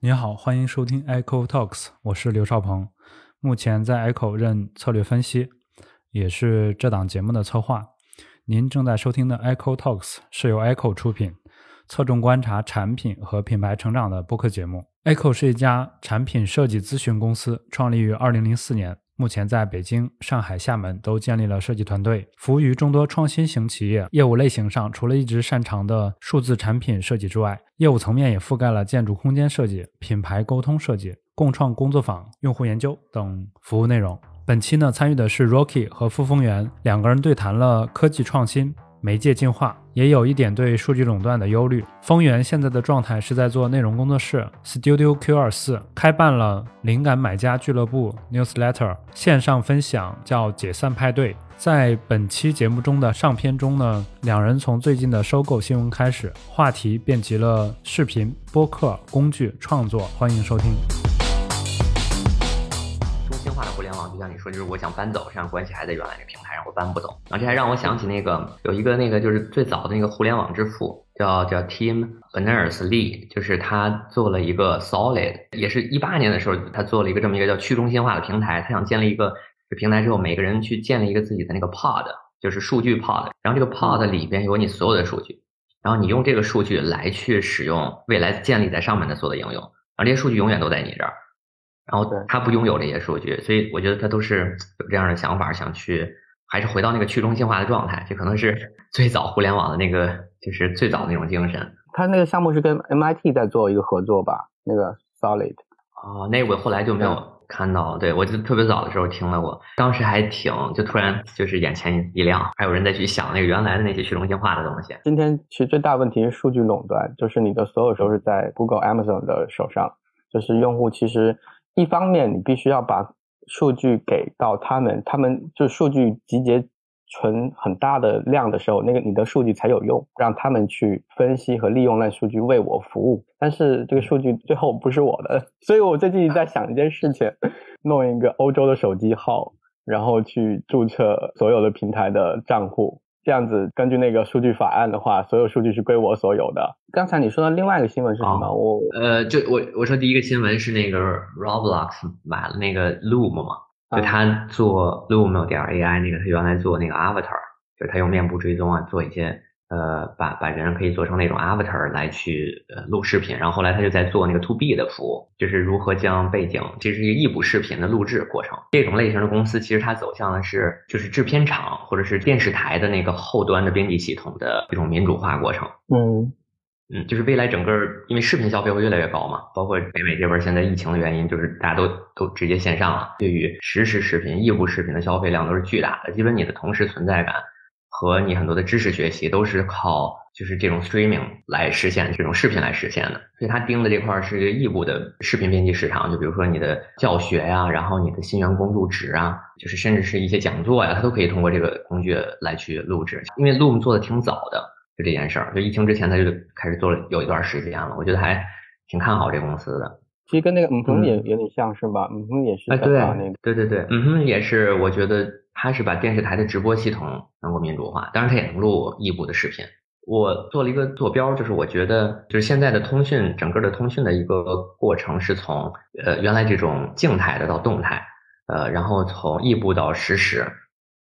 你好，欢迎收听 Echo Talks，我是刘少鹏，目前在 Echo 任策略分析，也是这档节目的策划。您正在收听的 Echo Talks 是由 Echo 出品，侧重观察产品和品牌成长的播客节目。Echo 是一家产品设计咨询公司，创立于2004年。目前在北京、上海、厦门都建立了设计团队，服务于众多创新型企业。业务类型上，除了一直擅长的数字产品设计之外，业务层面也覆盖了建筑空间设计、品牌沟通设计、共创工作坊、用户研究等服务内容。本期呢，参与的是 Rocky 和傅峰源两个人对谈了科技创新。媒介进化也有一点对数据垄断的忧虑。丰源现在的状态是在做内容工作室，Studio Q 二四开办了灵感买家俱乐部 Newsletter 线上分享叫解散派对。在本期节目中的上篇中呢，两人从最近的收购新闻开始，话题遍及了视频、播客、工具创作。欢迎收听。你说，就是我想搬走，实际上关系还在原来那个平台上，我搬不走。然后这还让我想起那个有一个那个就是最早的那个互联网之父，叫叫 Tim Berners-Lee，就是他做了一个 Solid，也是一八年的时候，他做了一个这么一个叫去中心化的平台。他想建立一个这平台之后，每个人去建立一个自己的那个 Pod，就是数据 Pod。然后这个 Pod 里边有你所有的数据，然后你用这个数据来去使用未来建立在上面的所有的应用，然后这些数据永远都在你这儿。然后他不拥有这些数据，所以我觉得他都是有这样的想法，想去还是回到那个去中心化的状态，这可能是最早互联网的那个，就是最早那种精神。他那个项目是跟 MIT 在做一个合作吧？那个 Solid。哦，那我后来就没有看到。对我就特别早的时候听了过，当时还挺就突然就是眼前一亮，还有人在去想那个原来的那些去中心化的东西。今天其实最大问题是数据垄断，就是你的所有都是在 Google、Amazon 的手上，就是用户其实。一方面，你必须要把数据给到他们，他们就数据集结存很大的量的时候，那个你的数据才有用，让他们去分析和利用那数据为我服务。但是这个数据最后不是我的，所以我最近在想一件事情，弄一个欧洲的手机号，然后去注册所有的平台的账户。这样子，根据那个数据法案的话，所有数据是归我所有的。刚才你说的另外一个新闻是什么？我呃，就我我说第一个新闻是那个 Roblox 买了那个 Loom 嘛，就他做 Loom 点 AI 那个，他原来做那个 Avatar，就是他用面部追踪啊，做一些。呃，把把人可以做成那种 avatar 来去呃录视频，然后后来他就在做那个 to B 的服务，就是如何将背景，这是一个异步视频的录制过程。这种类型的公司其实它走向的是就是制片厂或者是电视台的那个后端的编辑系统的这种民主化过程。嗯嗯，就是未来整个因为视频消费会越来越高嘛，包括北美这边现在疫情的原因，就是大家都都直接线上了，对于实时视频、异步视频的消费量都是巨大的，基本你的同时存在感。和你很多的知识学习都是靠就是这种 streaming 来实现，这种视频来实现的。所以他盯的这块是异步的视频编辑市场，就比如说你的教学呀，然后你的新员工入职啊，就是甚至是一些讲座呀，他都可以通过这个工具来去录制。因为 Loom 做的挺早的，就这件事儿，就疫情之前他就开始做了有一段时间了。我觉得还挺看好这公司的。其实跟那个嗯哼也有点像是吧？嗯哼也是哎对对对对，嗯哼也是，我觉得。他是把电视台的直播系统能够民主化，当然它也能录异步的视频。我做了一个坐标，就是我觉得就是现在的通讯，整个的通讯的一个过程是从呃原来这种静态的到动态，呃，然后从异步到实时，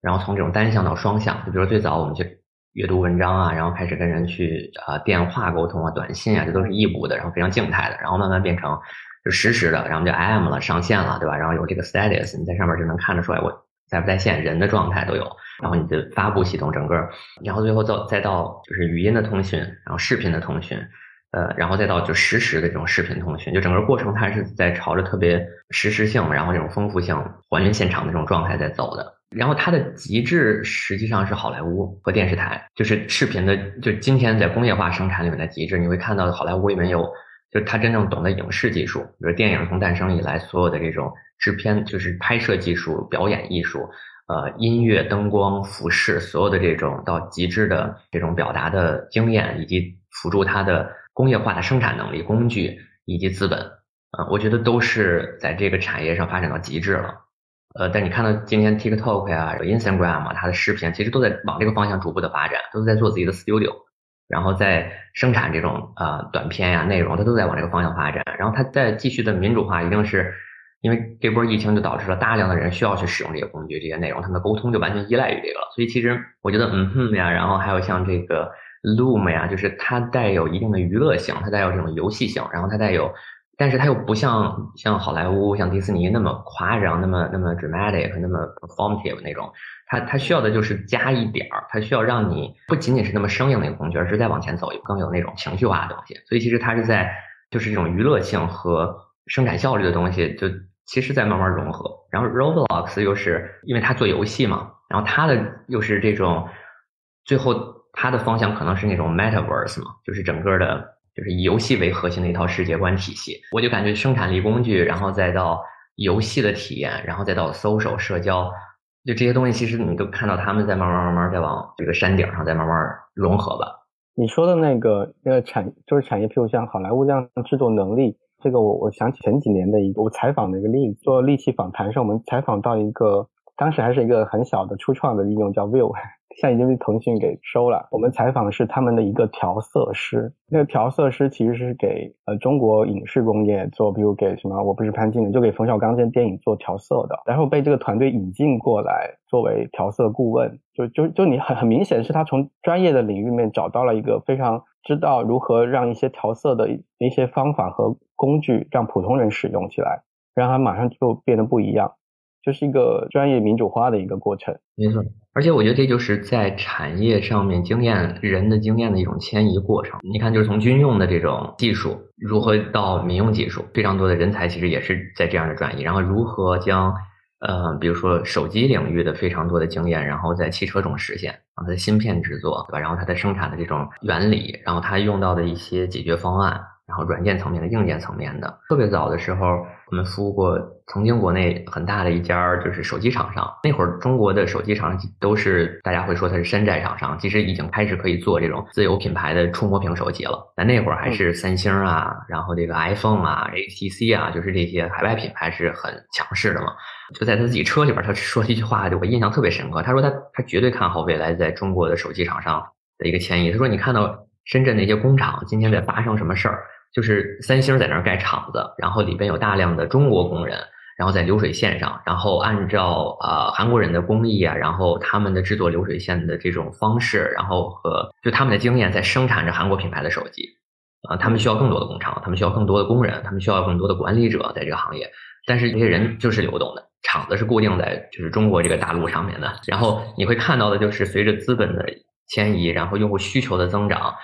然后从这种单向到双向。就比如最早我们去阅读文章啊，然后开始跟人去啊电话沟通啊、短信啊，这都是异步的，然后非常静态的，然后慢慢变成就实时的，然后就 IM 了，上线了，对吧？然后有这个 status，你在上面就能看得出来我。在不在线，人的状态都有，然后你的发布系统整个，然后最后到再到就是语音的通讯，然后视频的通讯，呃，然后再到就实时的这种视频通讯，就整个过程它是在朝着特别实时性，然后这种丰富性、还原现场的这种状态在走的。然后它的极致实际上是好莱坞和电视台，就是视频的，就今天在工业化生产里面的极致，你会看到好莱坞里面有，就是他真正懂得影视技术，比如电影从诞生以来所有的这种。制片就是拍摄技术、表演艺术，呃，音乐、灯光、服饰，所有的这种到极致的这种表达的经验，以及辅助它的工业化的生产能力、工具以及资本，呃，我觉得都是在这个产业上发展到极致了。呃，但你看到今天 TikTok 呀、Instagram 啊，它的视频其实都在往这个方向逐步的发展，都在做自己的 studio。然后在生产这种呃短片呀内容，它都在往这个方向发展。然后它在继续的民主化，一定是因为这波疫情就导致了大量的人需要去使用这些工具、这些内容，他们的沟通就完全依赖于这个了。所以其实我觉得，嗯哼呀，然后还有像这个 Loom 呀，就是它带有一定的娱乐性，它带有这种游戏性，然后它带有。但是它又不像像好莱坞、像迪士尼那么夸张、那么那么 dramatic、那么 performative 那种，它它需要的就是加一点儿，它需要让你不仅仅是那么生硬的一个工具，而是再往前走，更有那种情绪化的东西。所以其实它是在就是这种娱乐性和生产效率的东西，就其实在慢慢融合。然后 Roblox 又是因为它做游戏嘛，然后它的又是这种最后它的方向可能是那种 metaverse 嘛，就是整个的。就是以游戏为核心的一套世界观体系，我就感觉生产力工具，然后再到游戏的体验，然后再到 social 社交，就这些东西，其实你都看到他们在慢慢慢慢在往这个山顶上在慢慢融合吧。你说的那个那个产就是产业，譬如像好莱坞这样制作能力，这个我我想起前几年的一个我采访的一个例子，做利器访谈时，我们采访到一个当时还是一个很小的初创的应用叫 View。现在已经被腾讯给收了。我们采访是他们的一个调色师，那个调色师其实是给呃中国影视工业做，比如给什么我不是潘金莲，就给冯小刚这电影做调色的。然后被这个团队引进过来作为调色顾问，就就就你很很明显是他从专业的领域面找到了一个非常知道如何让一些调色的一些方法和工具让普通人使用起来，让它马上就变得不一样。就是一个专业民主化的一个过程，没错。而且我觉得这就是在产业上面经验人的经验的一种迁移过程。你看，就是从军用的这种技术如何到民用技术，非常多的人才其实也是在这样的转移。然后如何将呃，比如说手机领域的非常多的经验，然后在汽车中实现，然后它的芯片制作，对吧？然后它的生产的这种原理，然后它用到的一些解决方案。然后软件层面的、硬件层面的，特别早的时候，我们服务过曾经国内很大的一家就是手机厂商。那会儿中国的手机厂商都是大家会说它是山寨厂商，其实已经开始可以做这种自有品牌的触摸屏手机了。但那会儿还是三星啊，然后这个 iPhone 啊、HTC 啊，就是这些海外品牌是很强势的嘛。就在他自己车里边，他说了一句话，就我印象特别深刻。他说他他绝对看好未来在中国的手机厂商的一个迁移。他说你看到深圳那些工厂今天在发生什么事儿？就是三星在那儿盖厂子，然后里边有大量的中国工人，然后在流水线上，然后按照呃韩国人的工艺啊，然后他们的制作流水线的这种方式，然后和就他们的经验在生产着韩国品牌的手机，啊，他们需要更多的工厂，他们需要更多的工人，他们需要更多的管理者在这个行业，但是这些人就是流动的，厂子是固定在就是中国这个大陆上面的，然后你会看到的就是随着资本的迁移，然后用户需求的增长，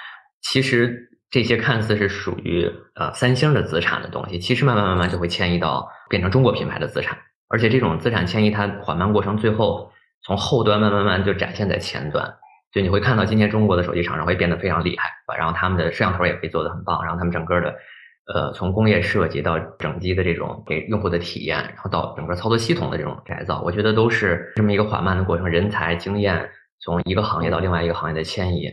其实。这些看似是属于呃三星的资产的东西，其实慢慢慢慢就会迁移到变成中国品牌的资产，而且这种资产迁移它缓慢过程，最后从后端慢慢慢就展现在前端，就你会看到今天中国的手机厂商会变得非常厉害，然后他们的摄像头也可以做得很棒，然后他们整个的呃从工业设计到整机的这种给用户的体验，然后到整个操作系统的这种改造，我觉得都是这么一个缓慢的过程，人才经验从一个行业到另外一个行业的迁移。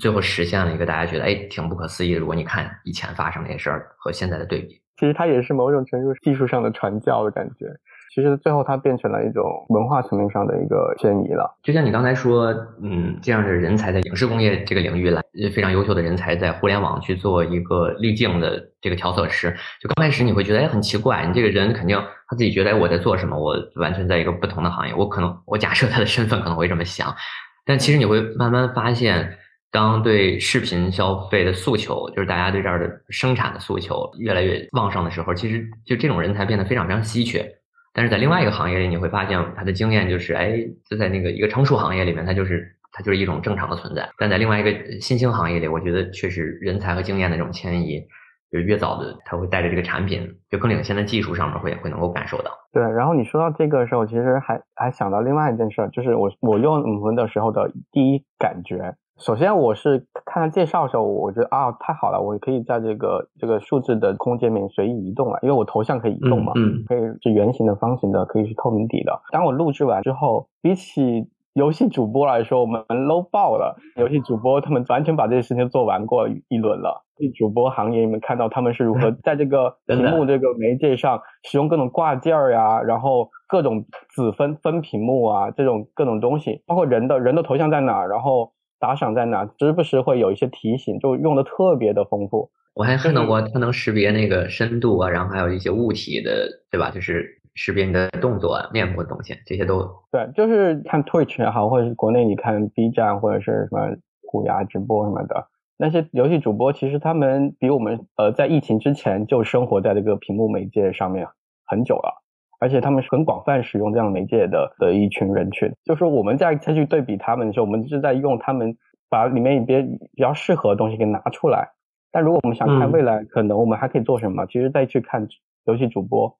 最后实现了一个大家觉得哎挺不可思议的。如果你看以前发生那些事儿和现在的对比，其实它也是某种程度技术上的传教的感觉。其实最后它变成了一种文化层面上的一个迁移了。就像你刚才说，嗯，这样的人才在影视工业这个领域来，非常优秀的人才在互联网去做一个滤镜的这个调色师。就刚开始你会觉得哎很奇怪，你这个人肯定他自己觉得哎我在做什么，我完全在一个不同的行业。我可能我假设他的身份可能会这么想，但其实你会慢慢发现。当对视频消费的诉求，就是大家对这儿的生产的诉求越来越旺盛的时候，其实就这种人才变得非常非常稀缺。但是在另外一个行业里，你会发现他的经验就是，哎，就在那个一个成熟行业里面，他就是他就是一种正常的存在。但在另外一个新兴行业里，我觉得确实人才和经验的这种迁移，就越早的他会带着这个产品，就更领先的技术上面会会能够感受到。对，然后你说到这个的时候，其实还还想到另外一件事，就是我我用五分的时候的第一感觉。首先，我是看他介绍的时候，我觉得啊，太好了，我可以在这个这个数字的空间里面随意移动了，因为我头像可以移动嘛，嗯，可以是圆形的、方形的，可以是透明底的。当我录制完之后，比起游戏主播来说，我们 low 爆了。游戏主播他们完全把这些事情做完过一轮了。主播行业，你们看到他们是如何 在这个屏幕这个媒介上使用各种挂件儿呀，然后各种子分分屏幕啊，这种各种东西，包括人的人的头像在哪，然后。打赏在哪，时不时会有一些提醒，就用的特别的丰富。我还看到过它能识别那个深度啊，然后还有一些物体的，对吧？就是识别你的动作、面部的东西，这些都对。就是看 Twitch 也好，或者是国内你看 B 站或者是什么虎牙直播什么的，那些游戏主播其实他们比我们呃在疫情之前就生活在这个屏幕媒介上面很久了，而且他们是很广泛使用这样媒介的的一群人群。就是我们在再去对比他们的时候，我们是在用他们把里面一些比较适合的东西给拿出来。但如果我们想看未来，可能我们还可以做什么？其实再去看游戏主播，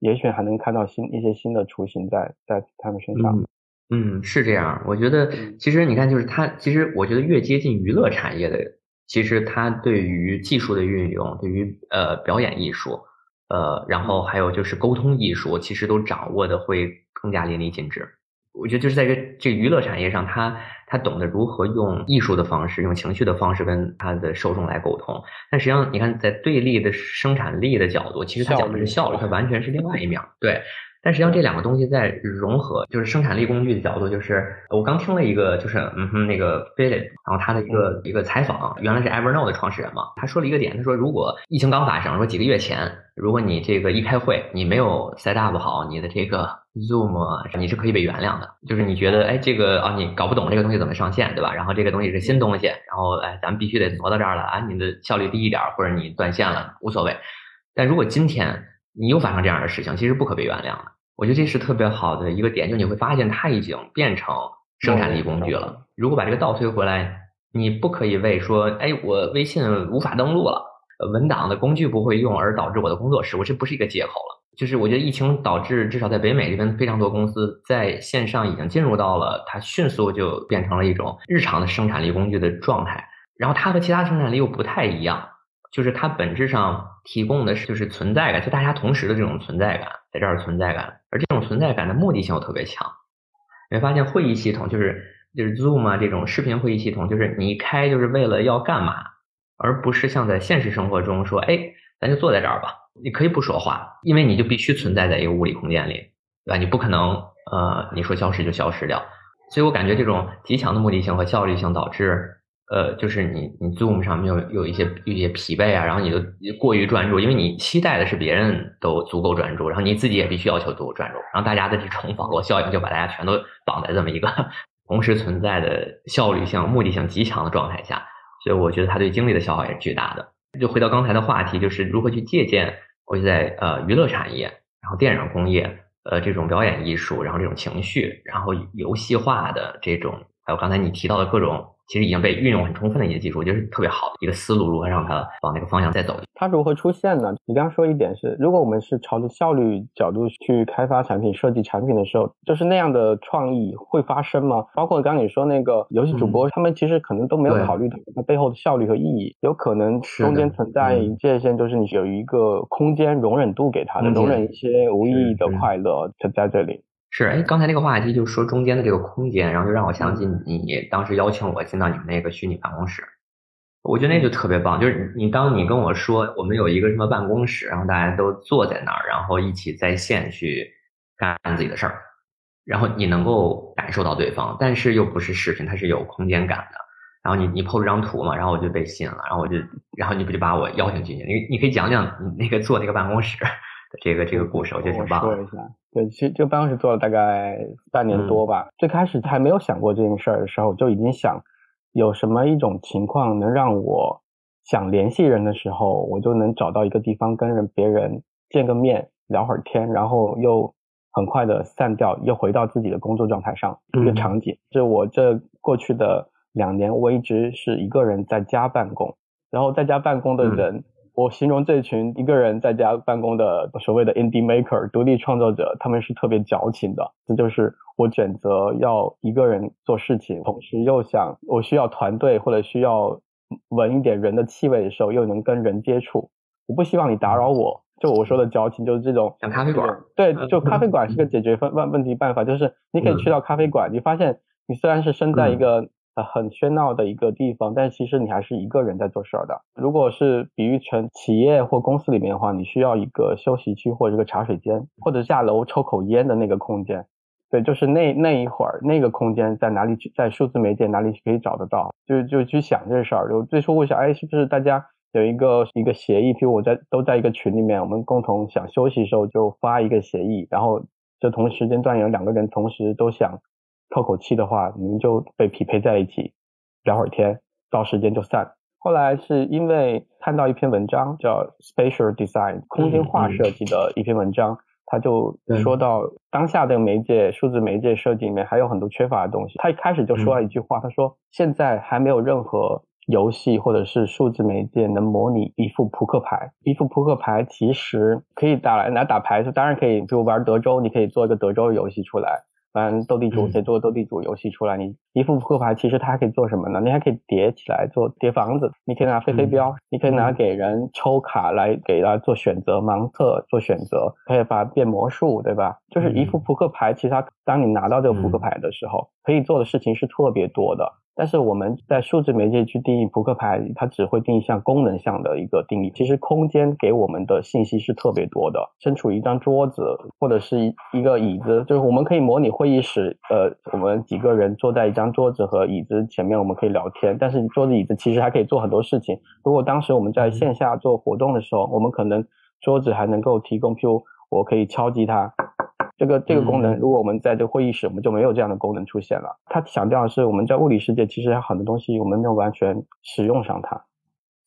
也许还能看到新一些新的雏形在在他们身上。嗯，是这样。我觉得其实你看，就是它，其实我觉得越接近娱乐产业的，其实它对于技术的运用，对于呃表演艺术，呃，然后还有就是沟通艺术，其实都掌握的会更加淋漓尽致。我觉得就是在这这娱乐产业上，他他懂得如何用艺术的方式，用情绪的方式跟他的受众来沟通。但实际上，你看在对立的生产力的角度，其实他讲的是效率，它完全是另外一面。对。但实际上这两个东西在融合，就是生产力工具的角度，就是我刚听了一个，就是嗯哼那个 Philip，然后他的一个一个采访，原来是 Evernote 的创始人嘛，他说了一个点，他说如果疫情刚发生，说几个月前，如果你这个一开会，你没有 set up 好你的这个 Zoom，你是可以被原谅的，就是你觉得哎这个啊你搞不懂这个东西怎么上线，对吧？然后这个东西是新东西，然后哎咱们必须得挪到这儿了啊，你的效率低一点，或者你断线了无所谓。但如果今天你又发生这样的事情，其实不可被原谅的。我觉得这是特别好的一个点，就你会发现它已经变成生产力工具了。如果把这个倒推回来，你不可以为说，哎，我微信无法登录了，文档的工具不会用，而导致我的工作失误，这不是一个借口了。就是我觉得疫情导致至少在北美这边非常多公司在线上已经进入到了它迅速就变成了一种日常的生产力工具的状态，然后它和其他生产力又不太一样。就是它本质上提供的是就是存在感，就大家同时的这种存在感，在这儿存在感，而这种存在感的目的性又特别强。你会发现会议系统就是就是 Zoom 啊这种视频会议系统，就是你一开就是为了要干嘛，而不是像在现实生活中说，哎，咱就坐在这儿吧，你可以不说话，因为你就必须存在在一个物理空间里，对吧？你不可能呃你说消失就消失掉，所以我感觉这种极强的目的性和效率性导致。呃，就是你你 Zoom 上面有有一些有一些疲惫啊，然后你就过于专注，因为你期待的是别人都足够专注，然后你自己也必须要求足够专注，然后大家的这种网络效应就把大家全都绑在这么一个 同时存在的效率性、目的性极强的状态下，所以我觉得它对精力的消耗也是巨大的。就回到刚才的话题，就是如何去借鉴，我就在呃娱乐产业，然后电影工业，呃这种表演艺术，然后这种情绪，然后游戏化的这种，还有刚才你提到的各种。其实已经被运用很充分的一些技术，我觉得是特别好的一个思路，如何让它往那个方向再走？它如何出现呢？你刚刚说一点是，如果我们是朝着效率角度去开发产品、设计产品的时候，就是那样的创意会发生吗？包括刚刚你说那个游戏主播，他们其实可能都没有考虑到它背后的效率和意义，有可能中间存在界限，就是你有一个空间容忍度给他的，容忍一些无意义的快乐就在这里。是，哎，刚才那个话题就说中间的这个空间，然后就让我想起你当时邀请我进到你们那个虚拟办公室，我觉得那就特别棒。就是你当你跟我说我们有一个什么办公室，然后大家都坐在那儿，然后一起在线去干自己的事儿，然后你能够感受到对方，但是又不是视频，它是有空间感的。然后你你 PO 了张图嘛，然后我就被吸引了，然后我就，然后你不就把我邀请进去？你你可以讲讲你那个坐那个办公室。这个这个故事我觉得挺棒。说一下，对，其实这个办公室做了大概半年多吧。最开始还没有想过这件事儿的时候，就已经想有什么一种情况能让我想联系人的时候，我就能找到一个地方跟人别人见个面聊会儿天，然后又很快的散掉，又回到自己的工作状态上一个场景。就我这过去的两年，我一直是一个人在家办公，然后在家办公的人。我形容这群一个人在家办公的所谓的 indie maker 独立创作者，他们是特别矫情的。这就是我选择要一个人做事情，同时又想我需要团队或者需要闻一点人的气味的时候，又能跟人接触。我不希望你打扰我。就我说的矫情，就是这种像咖啡馆。对，就咖啡馆是个解决问问问题办法，就是你可以去到咖啡馆，你发现你虽然是身在一个。呃很喧闹的一个地方，但其实你还是一个人在做事儿的。如果是比喻成企业或公司里面的话，你需要一个休息区或者一个茶水间，或者下楼抽口烟的那个空间。对，就是那那一会儿那个空间在哪里去，在数字媒介哪里可以找得到？就就去想这事儿。就最初我想，哎，是不是大家有一个一个协议？比如我在都在一个群里面，我们共同想休息的时候就发一个协议，然后就同时间段有两个人同时都想透口气的话，你们就被匹配在一起聊会儿天，到时间就散。后来是因为看到一篇文章叫 Spatial Design 空间化设计的一篇文章。他就说到当下的媒介数字媒介设计里面还有很多缺乏的东西。他一开始就说了一句话，他说现在还没有任何游戏或者是数字媒介能模拟一副扑克牌。一副扑克牌其实可以打来拿打牌，当然可以，比如玩德州，你可以做一个德州游戏出来。反斗地主可以做个斗地主游戏出来，你一副扑克牌，其实它还可以做什么呢？你还可以叠起来做叠房子，你可以拿飞飞镖，你可以拿给人抽卡来给他做选择盲测做选择，可以把它变魔术，对吧？就是一副扑克牌，其实它当你拿到这个扑克牌的时候，可以做的事情是特别多的。但是我们在数字媒介去定义扑克牌，它只会定义像功能项的一个定义。其实空间给我们的信息是特别多的。身处一张桌子或者是一一个椅子，就是我们可以模拟会议室，呃，我们几个人坐在一张桌子和椅子前面，我们可以聊天。但是桌子椅子其实还可以做很多事情。如果当时我们在线下做活动的时候，我们可能桌子还能够提供，譬如我可以敲击它。这个这个功能，如果我们在这个会议室，我们就没有这样的功能出现了。它强调的是，我们在物理世界其实有很多东西我们没有完全使用上它，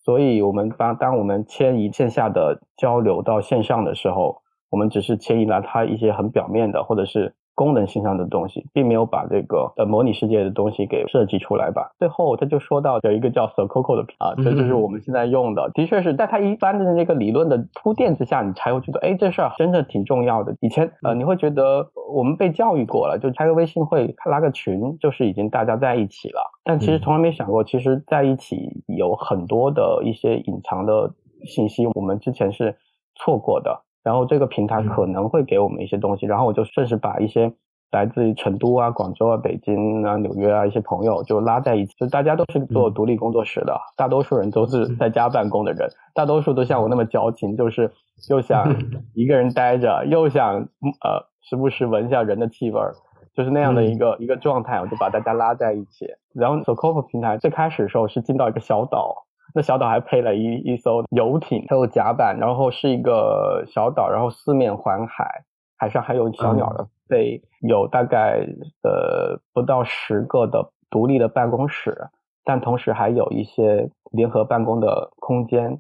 所以我们当当我们迁移线下的交流到线上的时候，我们只是迁移了它一些很表面的，或者是。功能性上的东西，并没有把这个呃模拟世界的东西给设计出来吧。最后他就说到有一个叫 Sococo 的啊，这就是我们现在用的，的确是在他一般的那个理论的铺垫之下，你才会觉得，哎，这事儿真的挺重要的。以前呃，你会觉得我们被教育过了，就开个微信会拉个群，就是已经大家在一起了。但其实从来没想过，其实在一起有很多的一些隐藏的信息，我们之前是错过的。然后这个平台可能会给我们一些东西，然后我就顺势把一些来自于成都啊、广州啊、北京啊、纽约啊一些朋友就拉在一起，就大家都是做独立工作室的，大多数人都是在家办公的人，大多数都像我那么矫情，就是又想 一个人待着，又想呃时不时闻一下人的气味儿，就是那样的一个一个状态，我就把大家拉在一起。然后 Socovo 平台最开始的时候是进到一个小岛。那小岛还配了一一艘游艇，它有甲板，然后是一个小岛，然后四面环海，海上还有小鸟的飞，有大概呃不到十个的独立的办公室，但同时还有一些联合办公的空间，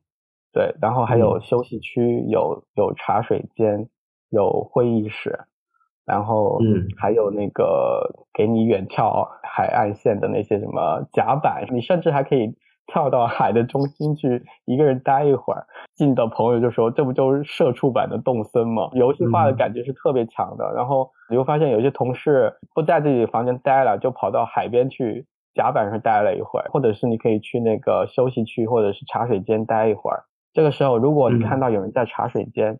对，然后还有休息区，有有茶水间，有会议室，然后嗯，还有那个给你远眺海岸线的那些什么甲板，你甚至还可以。跳到海的中心去，一个人待一会儿。近的朋友就说：“这不就是社畜版的动森吗？”游戏化的感觉是特别强的。然后你会发现，有些同事不在自己的房间待了，就跑到海边去甲板上待了一会儿，或者是你可以去那个休息区或者是茶水间待一会儿。这个时候，如果你看到有人在茶水间，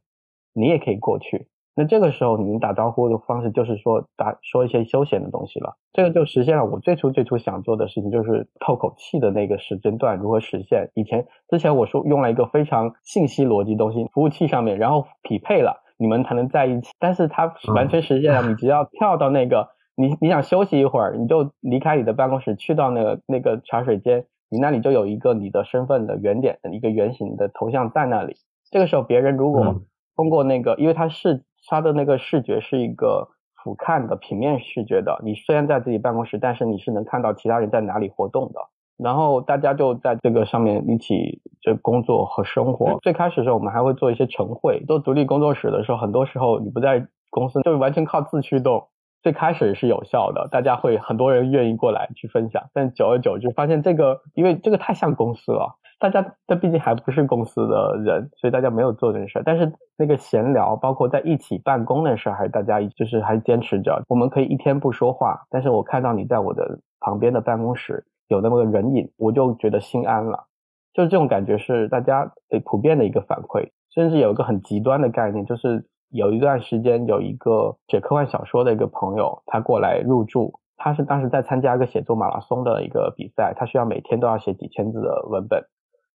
你也可以过去。那这个时候，你们打招呼的方式就是说打说一些休闲的东西了。这个就实现了我最初最初想做的事情，就是透口气的那个时间段如何实现。以前之前我说用了一个非常信息逻辑东西，服务器上面，然后匹配了，你们才能在一起。但是它完全实现了，你只要跳到那个你你想休息一会儿，你就离开你的办公室，去到那个那个茶水间，你那里就有一个你的身份的原点的一个圆形的头像在那里。这个时候别人如果通过那个，因为它是。它的那个视觉是一个俯瞰的平面视觉的，你虽然在自己办公室，但是你是能看到其他人在哪里活动的。然后大家就在这个上面一起就工作和生活。最开始的时候，我们还会做一些晨会。做独立工作室的时候，很多时候你不在公司，就是完全靠自驱动。最开始是有效的，大家会很多人愿意过来去分享。但久而久之，发现这个因为这个太像公司了。大家，这毕竟还不是公司的人，所以大家没有做这件事。但是那个闲聊，包括在一起办公的事，还是大家就是还坚持着。我们可以一天不说话，但是我看到你在我的旁边的办公室有那么个人影，我就觉得心安了。就是这种感觉是大家诶普遍的一个反馈。甚至有一个很极端的概念，就是有一段时间有一个写科幻小说的一个朋友，他过来入住，他是当时在参加一个写作马拉松的一个比赛，他需要每天都要写几千字的文本。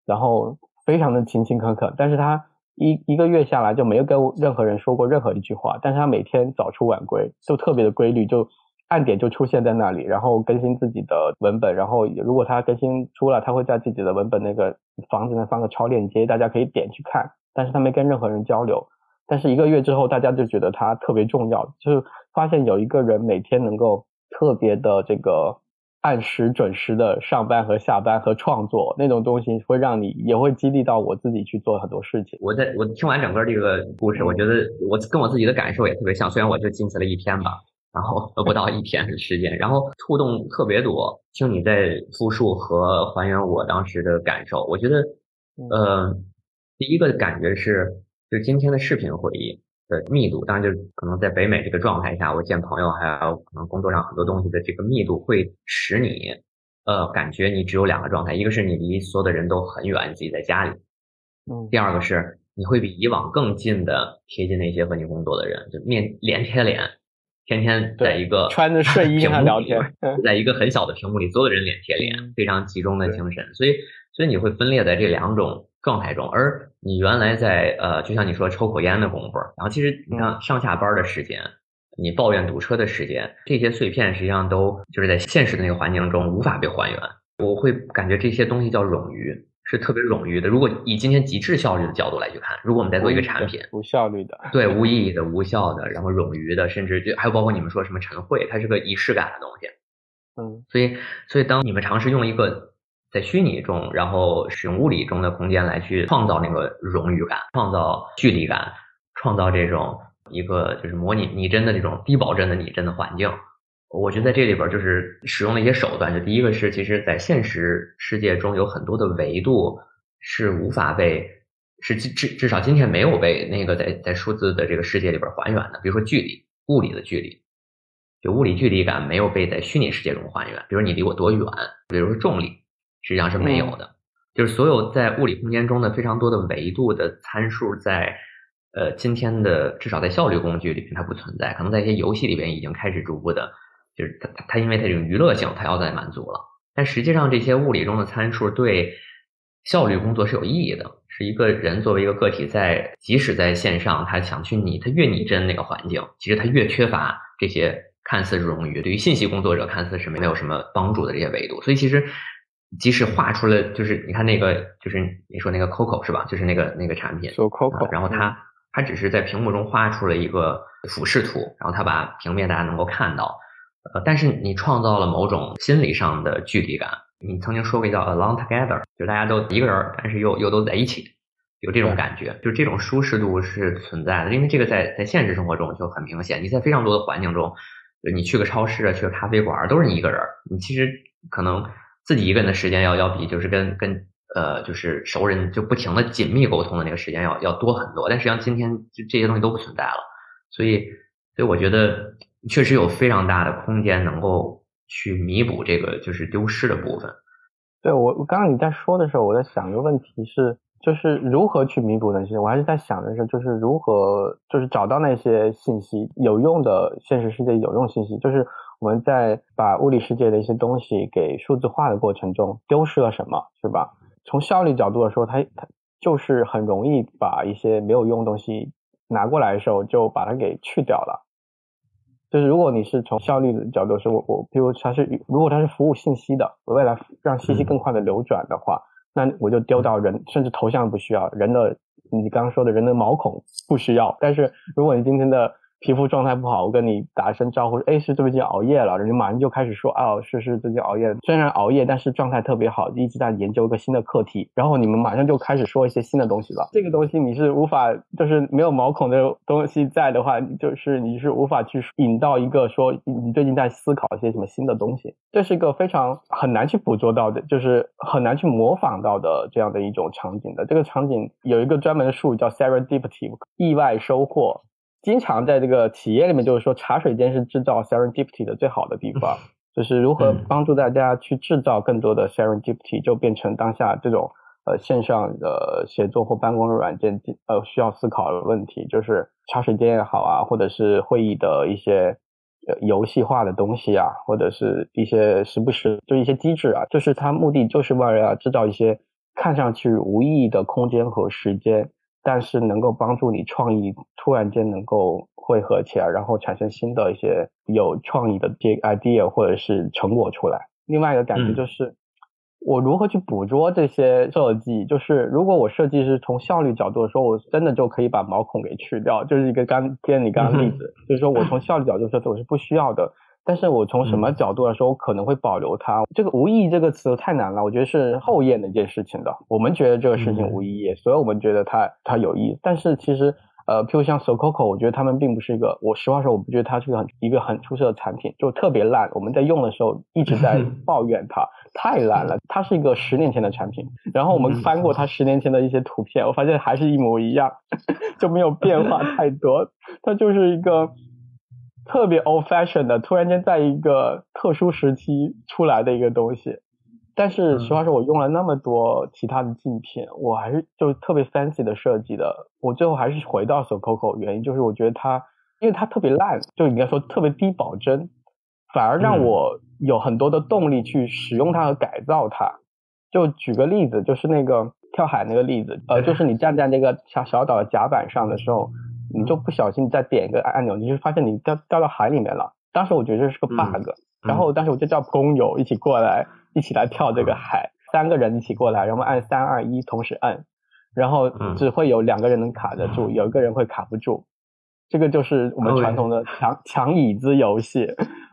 然后非常的勤勤恳恳，但是他一一个月下来就没有跟任何人说过任何一句话，但是他每天早出晚归，就特别的规律，就按点就出现在那里，然后更新自己的文本，然后如果他更新出了，他会在自己的文本那个房子那放个超链接，大家可以点去看，但是他没跟任何人交流，但是一个月之后，大家就觉得他特别重要，就是发现有一个人每天能够特别的这个。按时准时的上班和下班和创作那种东西，会让你也会激励到我自己去做很多事情。我在我听完整个这个故事，我觉得我跟我自己的感受也特别像。虽然我就进去了一天吧，然后都不到一天的时间，然后触动特别多。听你在复述和还原我当时的感受，我觉得，呃，第一个感觉是，就今天的视频会议。的密度，当然就是可能在北美这个状态下，我见朋友还有可能工作上很多东西的这个密度，会使你呃感觉你只有两个状态，一个是你离所有的人都很远，你自己在家里，嗯，第二个是你会比以往更近的贴近那些和你工作的人，就面脸贴脸，天天在一个穿着睡衣跟他聊天，在一个很小的屏幕里，所有的人脸贴脸，非常集中的精神，所以所以你会分裂在这两种。状态中，而你原来在呃，就像你说抽口烟的功夫，然后其实你看上下班的时间，你抱怨堵车的时间，这些碎片实际上都就是在现实的那个环境中无法被还原。我会感觉这些东西叫冗余，是特别冗余的。如果以今天极致效率的角度来去看，如果我们在做一个产品，无效率的，对，无意义的、无效的，然后冗余的，甚至就还有包括你们说什么晨会，它是个仪式感的东西。嗯，所以所以当你们尝试用一个。在虚拟中，然后使用物理中的空间来去创造那个荣誉感，创造距离感，创造这种一个就是模拟拟真的这种低保真的拟真的环境。我觉得在这里边就是使用了一些手段，就第一个是，其实在现实世界中有很多的维度是无法被，是至至至少今天没有被那个在在数字的这个世界里边还原的，比如说距离，物理的距离，就物理距离感没有被在虚拟世界中还原，比如你离我多远，比如说重力。实际上是没有的，就是所有在物理空间中的非常多的维度的参数，在呃今天的至少在效率工具里面它不存在，可能在一些游戏里边已经开始逐步的，就是它它因为它这种娱乐性，它要在满足了。但实际上这些物理中的参数对效率工作是有意义的，是一个人作为一个个体在即使在线上，他想去拟他越拟真那个环境，其实他越缺乏这些看似冗余，对于信息工作者看似是没有什么帮助的这些维度，所以其实。即使画出了，就是你看那个，就是你说那个 Coco 是吧？就是那个那个产品，说 Coco，然后它它只是在屏幕中画出了一个俯视图，然后它把平面大家能够看到，呃，但是你创造了某种心理上的距离感。你曾经说过叫 alone Together，就大家都一个人，但是又又都在一起，有这种感觉，就这种舒适度是存在的。因为这个在在现实生活中就很明显，你在非常多的环境中，你去个超市啊，去个咖啡馆都是你一个人，你其实可能。自己一个人的时间要要比就是跟跟呃就是熟人就不停的紧密沟通的那个时间要要多很多，但实际上今天就这些东西都不存在了，所以所以我觉得确实有非常大的空间能够去弥补这个就是丢失的部分。对我我刚刚你在说的时候，我在想一个问题是，就是如何去弥补那些？我还是在想的是，就是如何就是找到那些信息有用的现实世界有用信息，就是。我们在把物理世界的一些东西给数字化的过程中，丢失了什么，是吧？从效率角度来说，它它就是很容易把一些没有用东西拿过来的时候，就把它给去掉了。就是如果你是从效率的角度说，我我比如它是如果它是服务信息的，我为了让信息更快的流转的话，那我就丢到人，甚至头像不需要人的，你刚刚说的人的毛孔不需要。但是如果你今天的皮肤状态不好，我跟你打声招呼，哎，是最近熬夜了，人家马上就开始说，哦，是是最近熬夜，虽然熬夜，但是状态特别好，一直在研究一个新的课题，然后你们马上就开始说一些新的东西了。这个东西你是无法，就是没有毛孔的东西在的话，就是你是无法去引到一个说你最近在思考一些什么新的东西，这是一个非常很难去捕捉到的，就是很难去模仿到的这样的一种场景的。这个场景有一个专门的术语叫 serendipity，意外收获。经常在这个企业里面，就是说茶水间是制造 serendipity 的最好的地方，就是如何帮助大家去制造更多的 serendipity，就变成当下这种呃线上的写作或办公的软件呃需要思考的问题，就是茶水间也好啊，或者是会议的一些游戏化的东西啊，或者是一些时不时就一些机制啊，就是它目的就是为了要制造一些看上去无意义的空间和时间。但是能够帮助你创意突然间能够汇合起来，然后产生新的一些有创意的这 idea 或者是成果出来。另外一个感觉就是，我如何去捕捉这些设计？就是如果我设计是从效率角度的时候，我真的就可以把毛孔给去掉，就是一个刚接你刚刚例子，就是说我从效率角度说，我是不需要的。但是我从什么角度来说，我可能会保留它。这个无意义这个词太难了，我觉得是后验的一件事情的。我们觉得这个事情无意义，所以我们觉得它它有意义。但是其实，呃，譬如像 Sococo，我觉得他们并不是一个，我实话说，我不觉得它是个很一个很出色的产品，就特别烂。我们在用的时候一直在 抱怨它太烂了。它是一个十年前的产品，然后我们翻过它十年前的一些图片，我发现还是一模一样，就没有变化太多。它就是一个。特别 old fashion 的，突然间在一个特殊时期出来的一个东西，但是实话说，我用了那么多其他的镜片，我还是就特别 fancy 的设计的，我最后还是回到 Sococo，原因就是我觉得它，因为它特别烂，就应该说特别低保真，反而让我有很多的动力去使用它和改造它。就举个例子，就是那个跳海那个例子，呃，就是你站在那个小小岛的甲板上的时候。你就不小心再点一个按钮，你就发现你掉掉到海里面了。当时我觉得这是个 bug，然后当时我就叫工友一起过来，一起来跳这个海，三个人一起过来，然后按三二一同时按，然后只会有两个人能卡得住，有一个人会卡不住。这个就是我们传统的抢抢椅子游戏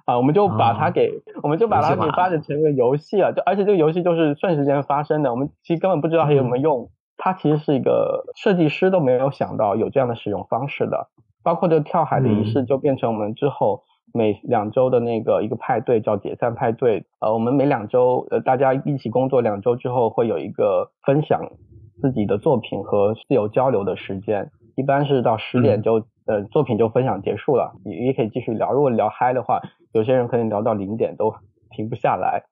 啊，我们就把它给，我们就把它给发展成一个游戏了。就而且这个游戏就是瞬时间发生的，我们其实根本不知道它有没有用。它其实是一个设计师都没有想到有这样的使用方式的，包括这跳海的仪式就变成我们之后每两周的那个一个派对，叫解散派对。呃，我们每两周呃大家一起工作两周之后会有一个分享自己的作品和自由交流的时间，一般是到十点就呃作品就分享结束了，也也可以继续聊。如果聊嗨的话，有些人可能聊到零点都停不下来。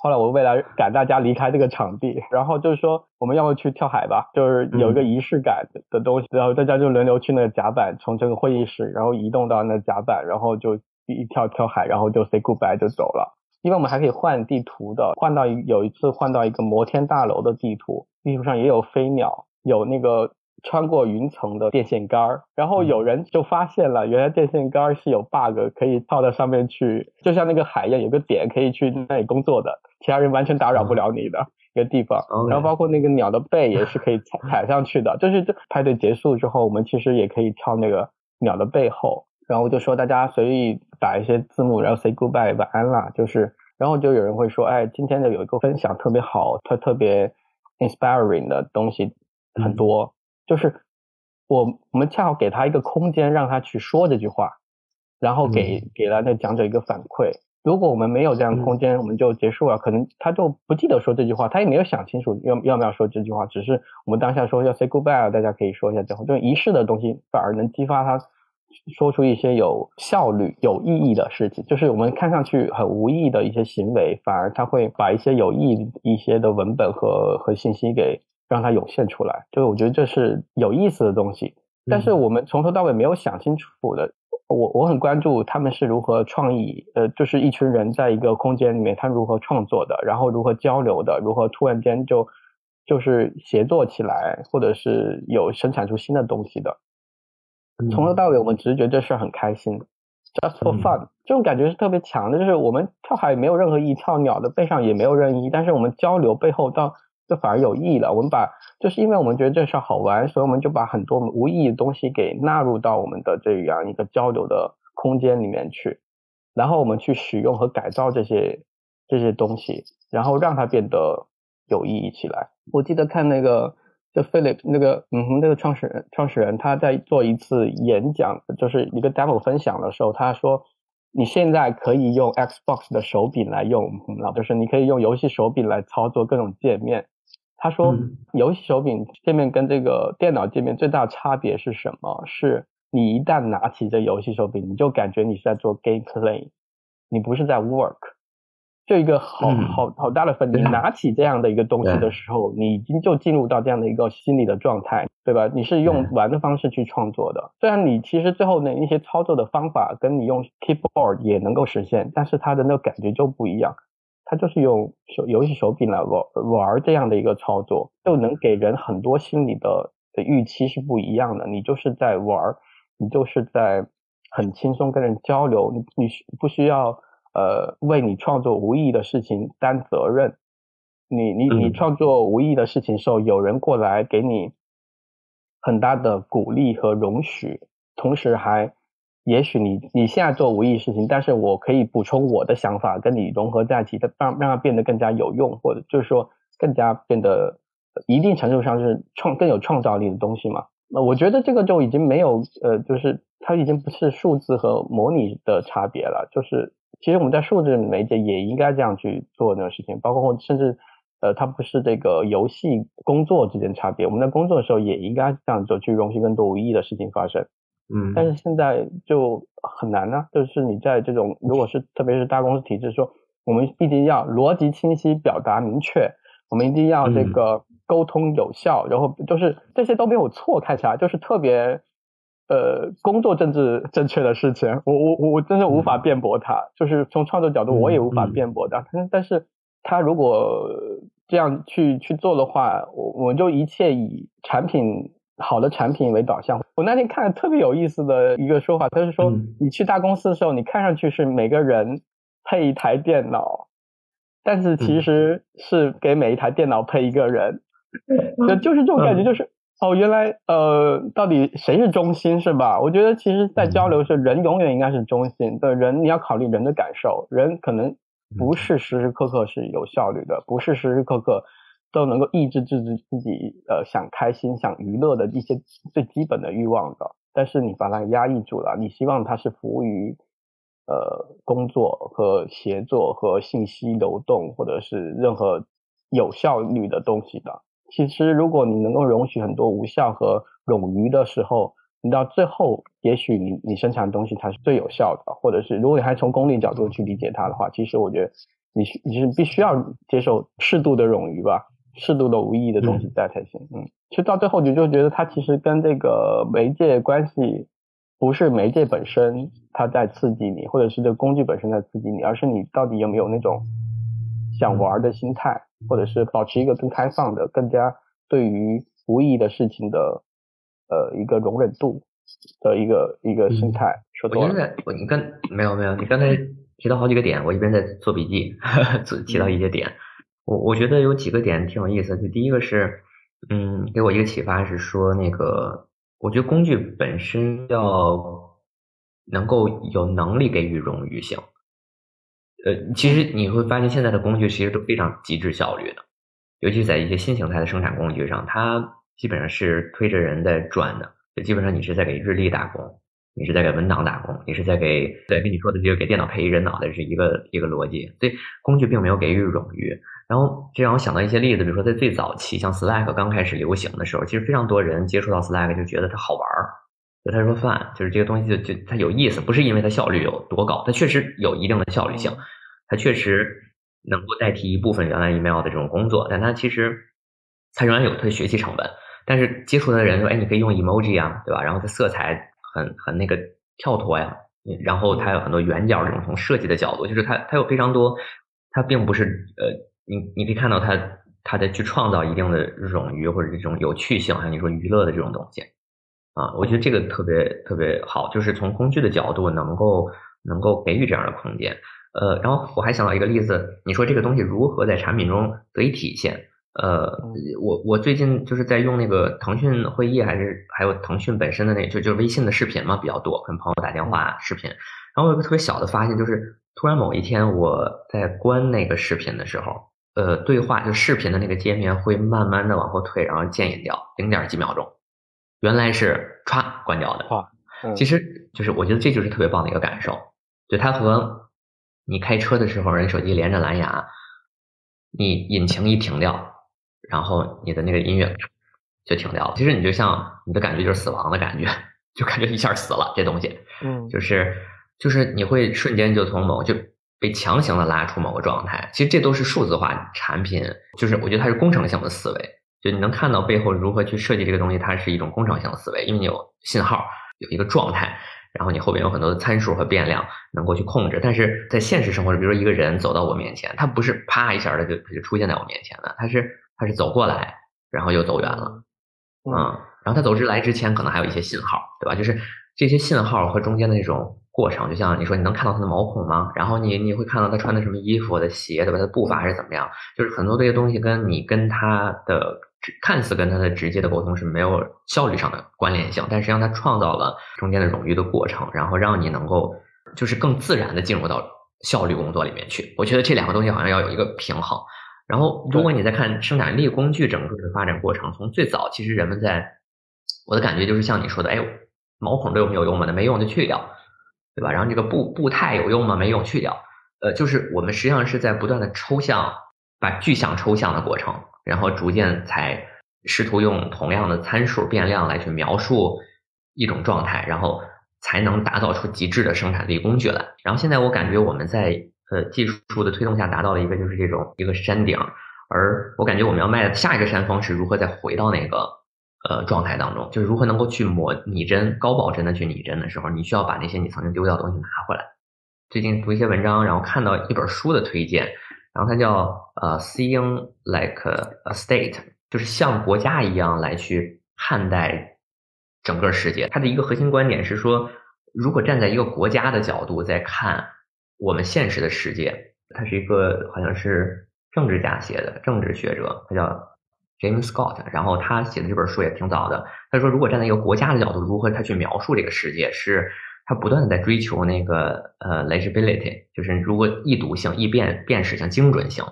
后来我为了赶大家离开这个场地，然后就是说我们要不去跳海吧，就是有一个仪式感的东西，然后大家就轮流去那个甲板，从这个会议室，然后移动到那甲板，然后就一跳跳海，然后就 say goodbye 就走了。因为我们还可以换地图的，换到有一次换到一个摩天大楼的地图，地图上也有飞鸟，有那个。穿过云层的电线杆儿，然后有人就发现了，原来电线杆儿是有 bug，可以套到上面去，就像那个海一样，有个点可以去那里工作的，其他人完全打扰不了你的一个地方。然后包括那个鸟的背也是可以踩踩上去的，就是这派对结束之后，我们其实也可以跳那个鸟的背后，然后就说大家随意打一些字幕，然后 say goodbye 晚安啦，就是，然后就有人会说，哎，今天的有一个分享特别好，特特别 inspiring 的东西很多。就是我我们恰好给他一个空间，让他去说这句话，然后给给了那讲者一个反馈。如果我们没有这样空间，我们就结束了，可能他就不记得说这句话，他也没有想清楚要要不要说这句话，只是我们当下说要 say goodbye，大家可以说一下之后，这种仪式的东西反而能激发他说出一些有效率、有意义的事情。就是我们看上去很无意义的一些行为，反而他会把一些有意义一些的文本和和信息给。让它涌现出来，就是我觉得这是有意思的东西。但是我们从头到尾没有想清楚的，我我很关注他们是如何创意，呃，就是一群人在一个空间里面，他如何创作的，然后如何交流的，如何突然间就就是协作起来，或者是有生产出新的东西的。从头到尾，我们只是觉得这事儿很开心，just for fun，这种感觉是特别强的。就是我们跳海没有任何意义，跳鸟的背上也没有任意，但是我们交流背后到。这反而有意义了。我们把，就是因为我们觉得这事好玩，所以我们就把很多无意义的东西给纳入到我们的这样一个交流的空间里面去，然后我们去使用和改造这些这些东西，然后让它变得有意义起来。我记得看那个就 Philip 那个嗯哼那个创始人创始人他在做一次演讲，就是一个 demo 分享的时候，他说你现在可以用 Xbox 的手柄来用，那就是你可以用游戏手柄来操作各种界面。他说，游戏手柄界面跟这个电脑界面最大的差别是什么？是你一旦拿起这游戏手柄，你就感觉你是在做 gameplay，你不是在 work。就一个好好好大的分别。你拿起这样的一个东西的时候，你已经就进入到这样的一个心理的状态，对吧？你是用玩的方式去创作的。虽然你其实最后那一些操作的方法跟你用 keyboard 也能够实现，但是它的那个感觉就不一样。它就是用手游戏手柄来玩玩这样的一个操作，就能给人很多心理的的预期是不一样的。你就是在玩儿，你就是在很轻松跟人交流，你你不需要呃为你创作无意义的事情担责任。你你你创作无意义的事情时候，有人过来给你很大的鼓励和容许，同时还也许你你现在做无意义事情，但是我可以补充我的想法跟你融合在一起，让让它变得更加有用，或者就是说更加变得一定程度上是创更有创造力的东西嘛。那我觉得这个就已经没有呃，就是它已经不是数字和模拟的差别了，就是其实我们在数字媒介也应该这样去做那个事情，包括甚至。呃，它不是这个游戏工作之间差别。我们在工作的时候也应该这样做，去容许更多无意义的事情发生。嗯，但是现在就很难呢。就是你在这种，如果是特别是大公司体制，说我们一定要逻辑清晰、表达明确，我们一定要这个沟通有效，然后就是这些都没有错，看起来就是特别呃工作政治正确的事情。我我我我真的无法辩驳它，就是从创作角度我也无法辩驳的。但但是。他如果这样去去做的话，我我就一切以产品好的产品为导向。我那天看了特别有意思的一个说法，他是说，你去大公司的时候，你看上去是每个人配一台电脑，但是其实是给每一台电脑配一个人，就就是这种感觉，就是哦，原来呃，到底谁是中心是吧？我觉得其实，在交流是人永远应该是中心，对人你要考虑人的感受，人可能。不是时时刻刻是有效率的，不是时时刻刻都能够抑制自己自己呃想开心、想娱乐的一些最基本的欲望的。但是你把它压抑住了，你希望它是服务于呃工作和协作和信息流动或者是任何有效率的东西的。其实如果你能够容许很多无效和冗余的时候。你到最后，也许你你生产的东西才是最有效的，或者是如果你还从功利角度去理解它的话，其实我觉得你你是必须要接受适度的冗余吧，适度的无意义的东西在才行。嗯，其实到最后你就觉得它其实跟这个媒介关系不是媒介本身它在刺激你，或者是这个工具本身在刺激你，而是你到底有没有那种想玩的心态，或者是保持一个更开放的、更加对于无意义的事情的。呃，一个容忍度的一个一个心态。我现在我你刚没有没有，你刚才提到好几个点，我一边在做笔记，提到一些点。我我觉得有几个点挺有意思。就第一个是，嗯，给我一个启发是说，那个我觉得工具本身要能够有能力给予冗余性。呃，其实你会发现现在的工具其实都非常极致效率的，尤其在一些新形态的生产工具上，它。基本上是推着人在转的，就基本上你是在给日历打工，你是在给文档打工，你是在给对跟你说的就是给电脑配一人脑袋是一个一个逻辑，所以工具并没有给予冗余。然后这让我想到一些例子，比如说在最早期，像 Slack 刚开始流行的时候，其实非常多人接触到 Slack 就觉得它好玩儿，就他说饭，就是这个东西就就它有意思，不是因为它效率有多高，它确实有一定的效率性，它确实能够代替一部分原来 email 的这种工作，但它其实它仍然有它的学习成本。但是接触的人说，哎，你可以用 emoji 啊，对吧？然后它色彩很很那个跳脱呀，然后它有很多圆角这种从设计的角度，就是它它有非常多，它并不是呃，你你可以看到它它在去创造一定的冗余或者这种有趣性，还有你说娱乐的这种东西啊，我觉得这个特别特别好，就是从工具的角度能够能够给予这样的空间。呃，然后我还想到一个例子，你说这个东西如何在产品中得以体现？呃，我我最近就是在用那个腾讯会议，还是还有腾讯本身的那就就是微信的视频嘛比较多，跟朋友打电话视频。然后我有个特别小的发现，就是突然某一天我在关那个视频的时候，呃，对话就视频的那个界面会慢慢的往后退，然后渐隐掉零点几秒钟，原来是歘关掉的。其实就是我觉得这就是特别棒的一个感受，就它和你开车的时候人手机连着蓝牙，你引擎一停掉。然后你的那个音乐就停掉了。其实你就像你的感觉就是死亡的感觉，就感觉一下死了这东西。嗯，就是就是你会瞬间就从某就被强行的拉出某个状态。其实这都是数字化产品，就是我觉得它是工程性的思维。就你能看到背后如何去设计这个东西，它是一种工程性的思维，因为你有信号，有一个状态，然后你后边有很多的参数和变量能够去控制。但是在现实生活中，比如说一个人走到我面前，他不是啪一下的就就出现在我面前的，他是。他是走过来，然后又走远了，嗯，然然后他走之来之前可能还有一些信号，对吧？就是这些信号和中间的那种过程，就像你说，你能看到他的毛孔吗？然后你你会看到他穿的什么衣服、的鞋，对吧？他的步伐还是怎么样？就是很多这些东西跟你跟他的看似跟他的直接的沟通是没有效率上的关联性，但实际上它创造了中间的冗余的过程，然后让你能够就是更自然的进入到效率工作里面去。我觉得这两个东西好像要有一个平衡。然后，如果你再看生产力工具整个的发展过程，从最早其实人们在，我的感觉就是像你说的，哎，毛孔对我们有用吗？那没用就去掉，对吧？然后这个步步态有用吗？没用去掉。呃，就是我们实际上是在不断的抽象，把具象抽象的过程，然后逐渐才试图用同样的参数变量来去描述一种状态，然后才能打造出极致的生产力工具来。然后现在我感觉我们在。呃，技术的推动下，达到了一个就是这种一个山顶，而我感觉我们要迈的下一个山峰是如何再回到那个呃状态当中，就是如何能够去模拟真、高保真的去拟真的时候，你需要把那些你曾经丢掉的东西拿回来。最近读一些文章，然后看到一本书的推荐，然后它叫呃 Seeing Like a State，就是像国家一样来去看待整个世界。它的一个核心观点是说，如果站在一个国家的角度在看。我们现实的世界，他是一个好像是政治家写的政治学者，他叫 James Scott。然后他写的这本书也挺早的。他说，如果站在一个国家的角度，如何他去描述这个世界，是他不断的在追求那个呃 legibility，就是如果易读性、易辨辨识性、精准性。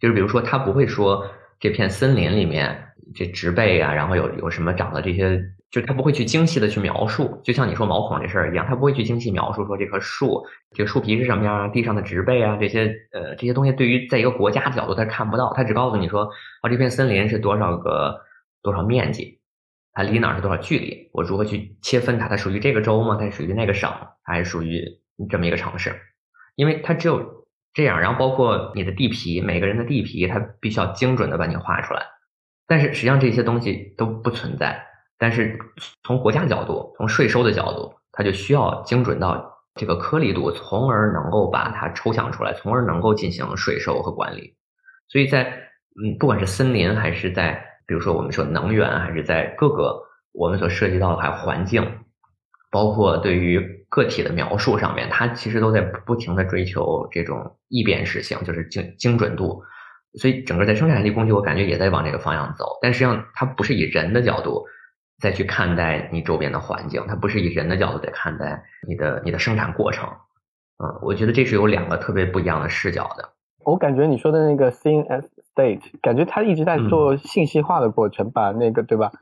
就是比如说，他不会说这片森林里面这植被啊，然后有有什么长的这些。就他不会去精细的去描述，就像你说毛孔这事儿一样，他不会去精细描述说这棵树，这个树皮是什么样啊，地上的植被啊，这些呃这些东西对于在一个国家的角度他看不到，他只告诉你说，哦这片森林是多少个多少面积，它离哪儿是多少距离，我如何去切分它，它属于这个州吗？它属于那个省，还是属于这么一个城市？因为它只有这样，然后包括你的地皮，每个人的地皮，它必须要精准的把你画出来，但是实际上这些东西都不存在。但是从国家角度，从税收的角度，它就需要精准到这个颗粒度，从而能够把它抽象出来，从而能够进行税收和管理。所以在嗯，不管是森林，还是在比如说我们说能源，还是在各个我们所涉及到的还有环境，包括对于个体的描述上面，它其实都在不停的追求这种易辨识性，就是精精准度。所以整个在生产力工具，我感觉也在往这个方向走。但实际上，它不是以人的角度。再去看待你周边的环境，它不是以人的角度在看待你的你的生产过程。嗯，我觉得这是有两个特别不一样的视角的。我感觉你说的那个 seeing as state，感觉他一直在做信息化的过程，把那个对吧？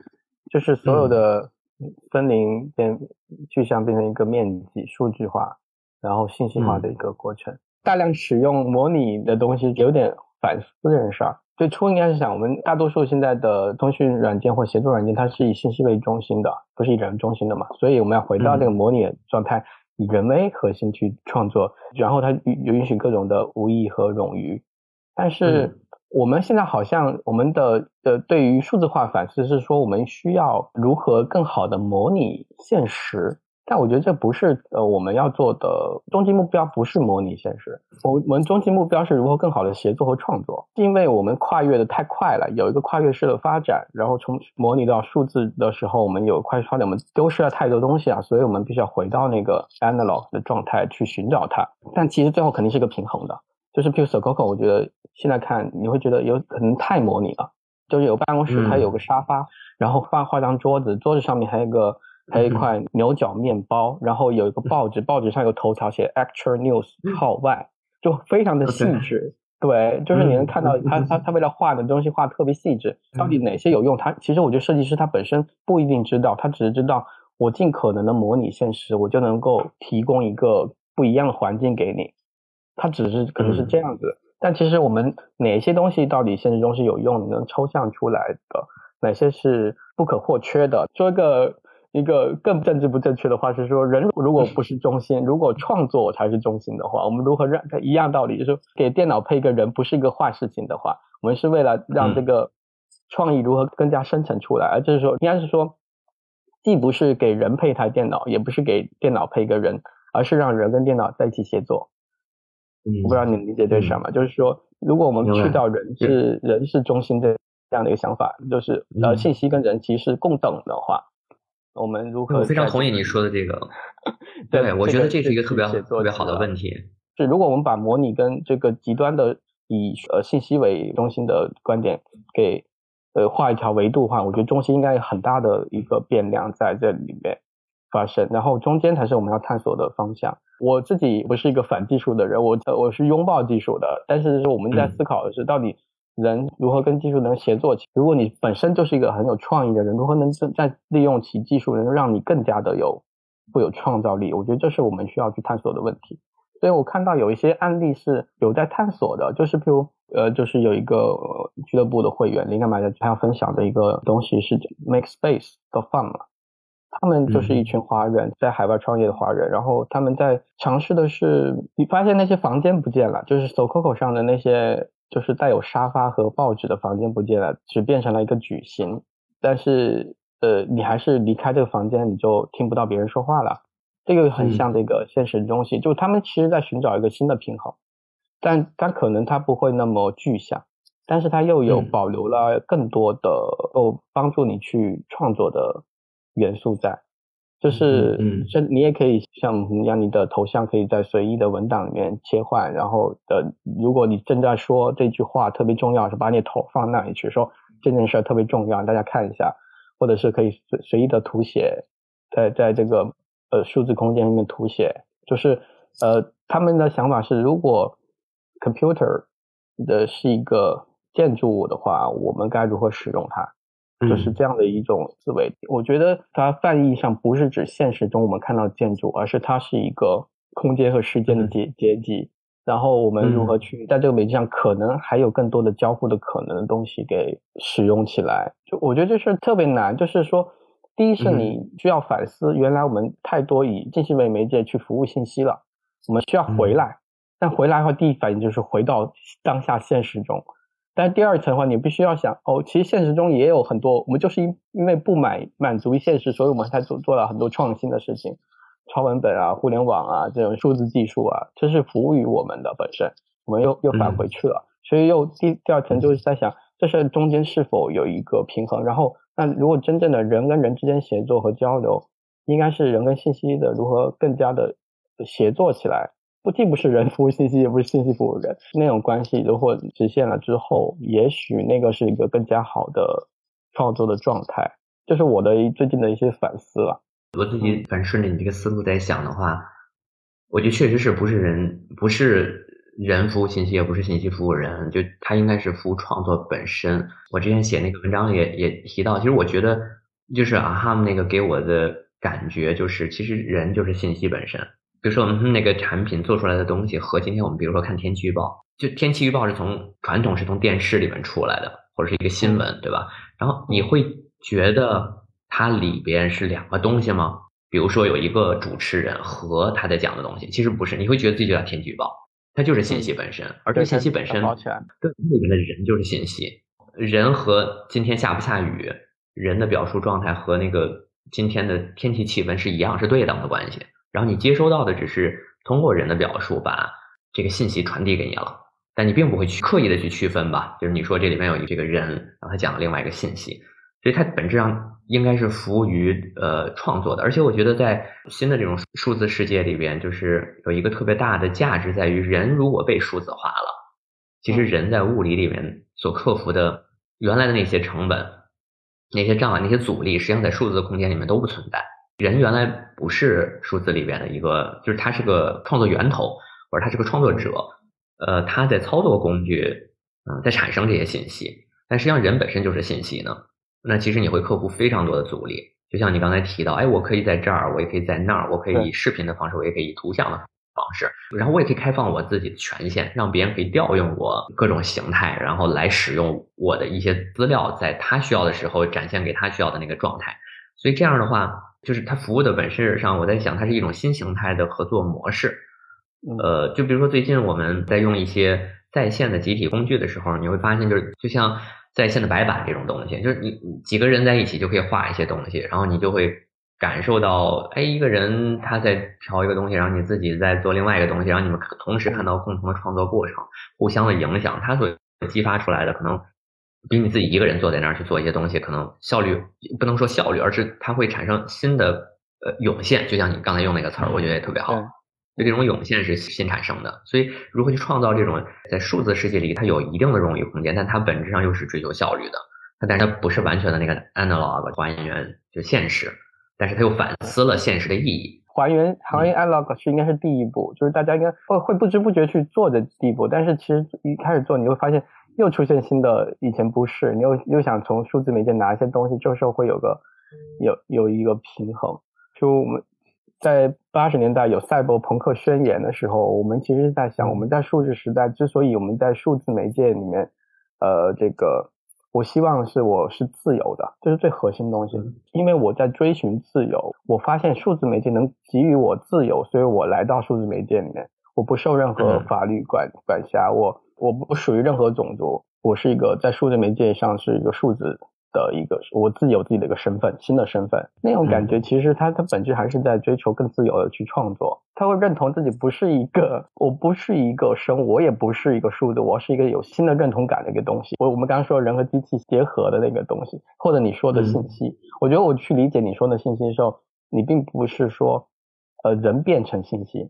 就是所有的森林变具象变成一个面积数据化，然后信息化的一个过程。大量使用模拟的东西，有点反思这件事儿。最初应该是想，我们大多数现在的通讯软件或协作软件，它是以信息为中心的，不是以人中心的嘛？所以我们要回到这个模拟状态，以人为核心去创作，然后它允允许各种的无意和冗余。但是我们现在好像我们的呃对于数字化反思是说，我们需要如何更好的模拟现实。但我觉得这不是呃我们要做的终极目标，不是模拟现实。我我们终极目标是如何更好的协作和创作。因为我们跨越的太快了，有一个跨越式的发展，然后从模拟到数字的时候，我们有快速发展，我们丢失了太多东西啊，所以我们必须要回到那个 analog 的状态去寻找它。但其实最后肯定是一个平衡的，就是譬如 Sococo，我觉得现在看你会觉得有可能太模拟了，就是有办公室，它有个沙发，然后放画张桌子，桌子上面还有个。还有一块牛角面包，然后有一个报纸，报纸上有头条写 Actual News 号外，就非常的细致。对，就是你能看到他他他为了画的东西画特别细致，到底哪些有用？他其实我觉得设计师他本身不一定知道，他只是知道我尽可能的模拟现实，我就能够提供一个不一样的环境给你。他只是可能是这样子，但其实我们哪些东西到底现实中是有用，能抽象出来的，哪些是不可或缺的？做一个。一个更政治不正确的话是说，人如果不是中心，如果创作才是中心的话，我们如何让它一样道理？就是给电脑配一个人，不是一个坏事情的话，我们是为了让这个创意如何更加生成出来，而就是说，应该是说，既不是给人配一台电脑，也不是给电脑配一个人，而是让人跟电脑在一起协作。我不知道你理解这什么？就是说，如果我们去掉人是人是中心的这样的一个想法，就是呃，信息跟人其实是共等的话，我们如何？我非常同意你说的这个。对，我觉得这是一个特别特别好的问题。是，如果我们把模拟跟这个极端的以呃信息为中心的观点给呃画一条维度的话，我觉得中心应该有很大的一个变量在这里面发生，然后中间才是我们要探索的方向。我自己不是一个反技术的人，我我是拥抱技术的，但是我们在思考的是到底人如何跟技术能协作起。如果你本身就是一个很有创意的人，如何能在利用其技术能让你更加的有富有创造力？我觉得这是我们需要去探索的问题。所以我看到有一些案例是有在探索的，就是譬如呃，就是有一个俱乐部的会员灵感买家他要分享的一个东西是 Make Space 的 Fun 嘛，他们就是一群华人在海外创业的华人，然后他们在尝试的是，你发现那些房间不见了，就是 SoCo 上的那些就是带有沙发和报纸的房间不见了，只变成了一个矩形，但是呃，你还是离开这个房间，你就听不到别人说话了。这个很像这个现实的东西，就他们其实在寻找一个新的平衡，但但可能它不会那么具象，但是它又有保留了更多的哦帮助你去创作的元素在，就是嗯，这你也可以像让你的头像可以在随意的文档里面切换，然后的如果你正在说这句话特别重要，是把你头放那里去说这件事特别重要，大家看一下，或者是可以随随意的涂写在在这个。呃，数字空间里面涂写，就是呃，他们的想法是，如果 computer 的是一个建筑物的话，我们该如何使用它？就是这样的一种思维。我觉得它泛义上不是指现实中我们看到建筑，而是它是一个空间和时间的结结集。然后我们如何去在这个媒介上，可能还有更多的交互的可能的东西给使用起来？就我觉得这事特别难，就是说。第一是你需要反思，原来我们太多以信息为媒介去服务信息了，我们需要回来。但回来的话，第一反应就是回到当下现实中。但第二层的话，你必须要想，哦，其实现实中也有很多，我们就是因因为不满满足于现实，所以我们才做做了很多创新的事情，超文本啊、互联网啊这种数字技术啊，这是服务于我们的本身，我们又又返回去了。所以又第第二层就是在想，这是中间是否有一个平衡，然后。那如果真正的人跟人之间协作和交流，应该是人跟信息的如何更加的协作起来，不既不是人服务信息，也不是信息服务人那种关系，如果实现了之后，也许那个是一个更加好的创作的状态。这是我的最近的一些反思了。我自己反正顺着你这个思路在想的话，我觉得确实是不是人不是。人服务信息也不是信息服务人，就他应该是服务创作本身。我之前写那个文章也也提到，其实我觉得就是阿哈姆那个给我的感觉就是，其实人就是信息本身。比如说我们那个产品做出来的东西和今天我们比如说看天气预报，就天气预报是从传统是从电视里面出来的，或者是一个新闻，对吧？然后你会觉得它里边是两个东西吗？比如说有一个主持人和他在讲的东西，其实不是，你会觉得自己就叫天气预报。它就是信息本身，而这个信息本身，对里面的人就是信息。人和今天下不下雨，人的表述状态和那个今天的天气气温是一样，是对等的关系。然后你接收到的只是通过人的表述把这个信息传递给你了，但你并不会去刻意的去区分吧？就是你说这里面有一这个人，然后他讲了另外一个信息。所以它本质上应该是服务于呃创作的，而且我觉得在新的这种数字世界里边，就是有一个特别大的价值在于，人如果被数字化了，其实人在物理里面所克服的原来的那些成本、那些障碍、那些阻力，实际上在数字空间里面都不存在。人原来不是数字里边的一个，就是他是个创作源头，或者他是个创作者，呃，他在操作工具，嗯，在产生这些信息，但实际上人本身就是信息呢。那其实你会克服非常多的阻力，就像你刚才提到，哎，我可以在这儿，我也可以在那儿，我可以以视频的方式，我也可以以图像的方式，然后我也可以开放我自己的权限，让别人可以调用我各种形态，然后来使用我的一些资料，在他需要的时候展现给他需要的那个状态。所以这样的话，就是它服务的本质上，我在想，它是一种新形态的合作模式。呃，就比如说最近我们在用一些在线的集体工具的时候，你会发现，就是就像。在线的白板这种东西，就是你几个人在一起就可以画一些东西，然后你就会感受到，哎，一个人他在调一个东西，然后你自己在做另外一个东西，然后你们同时看到共同的创作过程，互相的影响，它所激发出来的可能比你自己一个人坐在那儿去做一些东西，可能效率不能说效率，而是它会产生新的呃涌现。就像你刚才用那个词儿，我觉得也特别好。就这种涌现是新产生的，所以如何去创造这种在数字世界里它有一定的冗余空间，但它本质上又是追求效率的。它但是它不是完全的那个 analog 还原就现实，但是它又反思了现实的意义。还原还原 analog 是应该是第一步，就是大家应该会会不知不觉去做的第一步。但是其实一开始做，你会发现又出现新的以前不是，你又又想从数字媒介拿一些东西，这时候会有个有有一个平衡。就我们。在八十年代有赛博朋克宣言的时候，我们其实是在想，我们在数字时代之所以我们在数字媒介里面，呃，这个我希望是我是自由的，这是最核心的东西。因为我在追寻自由，我发现数字媒介能给予我自由，所以我来到数字媒介里面，我不受任何法律管管辖，我我不属于任何种族，我是一个在数字媒介上是一个数字。的一个，我自己有自己的一个身份，新的身份，那种感觉其实它它本质还是在追求更自由的去创作。他会认同自己不是一个，我不是一个生物，我也不是一个数字，我是一个有新的认同感的一个东西。我我们刚刚说人和机器结合的那个东西，或者你说的信息，我觉得我去理解你说的信息的时候，你并不是说呃人变成信息，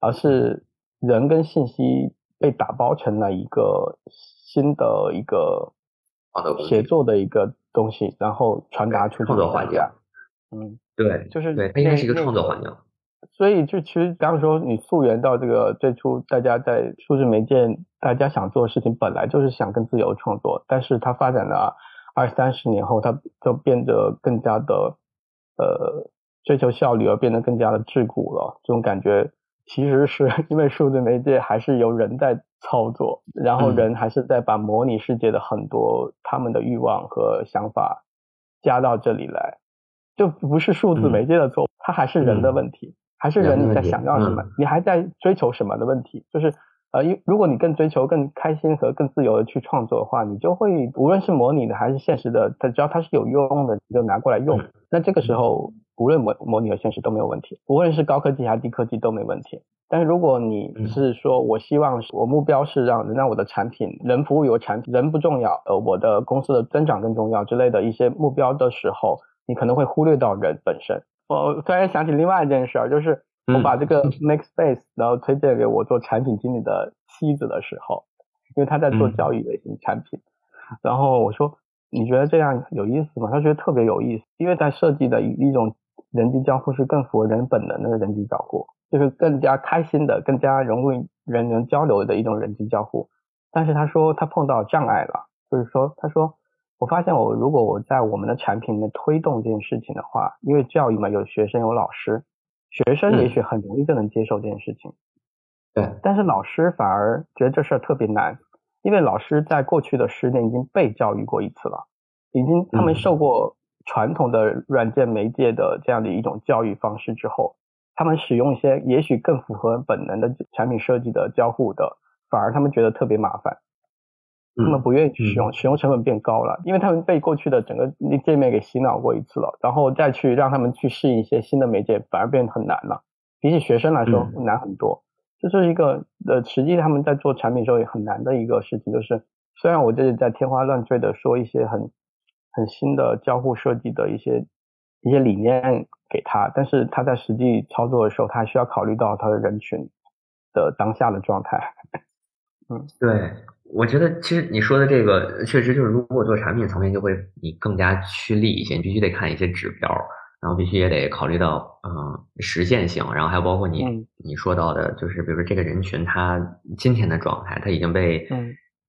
而是人跟信息被打包成了一个新的一个协作的一个。东西，然后传达出创作环境。嗯，对，就是对，它应该是一个创作环境。所以，就其实刚刚说，你溯源到这个最初，大家在数字媒介，大家想做的事情，本来就是想更自由创作，但是它发展了二三十年后，它就变得更加的呃追求效率，而变得更加的桎梏了。这种感觉。其实是 因为数字媒介还是由人在操作，然后人还是在把模拟世界的很多他们的欲望和想法加到这里来，就不是数字媒介的错，它还是人的问题，还是人你在想要什么，你还在追求什么的问题，就是呃，因如果你更追求更开心和更自由的去创作的话，你就会无论是模拟的还是现实的，它只要它是有用的，你就拿过来用，那这个时候。无论模模拟和现实都没有问题，无论是高科技还是低科技都没问题。但是如果你是说我希望我目标是让让我的产品人服务有产品人不重要，呃，我的公司的增长更重要之类的一些目标的时候，你可能会忽略到人本身。我突然想起另外一件事儿，就是我把这个 Make Space 然后推荐给我做产品经理的妻子的时候，因为她在做教育类型产品，然后我说你觉得这样有意思吗？她觉得特别有意思，因为在设计的一一种。人机交互是更符合人本能的人机交互，就是更加开心的、更加容易人人交流的一种人机交互。但是他说他碰到障碍了，就是说他说我发现我如果我在我们的产品里面推动这件事情的话，因为教育嘛有学生有老师，学生也许很容易就能接受这件事情，对，但是老师反而觉得这事儿特别难，因为老师在过去的十年已经被教育过一次了，已经他们受过。传统的软件媒介的这样的一种教育方式之后，他们使用一些也许更符合本能的产品设计的交互的，反而他们觉得特别麻烦，他们不愿意去使用，使用成本变高了，因为他们被过去的整个界面给洗脑过一次了，然后再去让他们去适应一些新的媒介，反而变得很难了。比起学生来说难很多，这是一个呃，实际他们在做产品时候也很难的一个事情，就是虽然我这里在天花乱坠的说一些很。很新的交互设计的一些一些理念给他，但是他在实际操作的时候，他需要考虑到他的人群的当下的状态。嗯，对，我觉得其实你说的这个确实就是，如果做产品层面，就会你更加趋利一些，你必须得看一些指标，然后必须也得考虑到嗯实现性，然后还有包括你你说到的，就是比如说这个人群他今天的状态，他已经被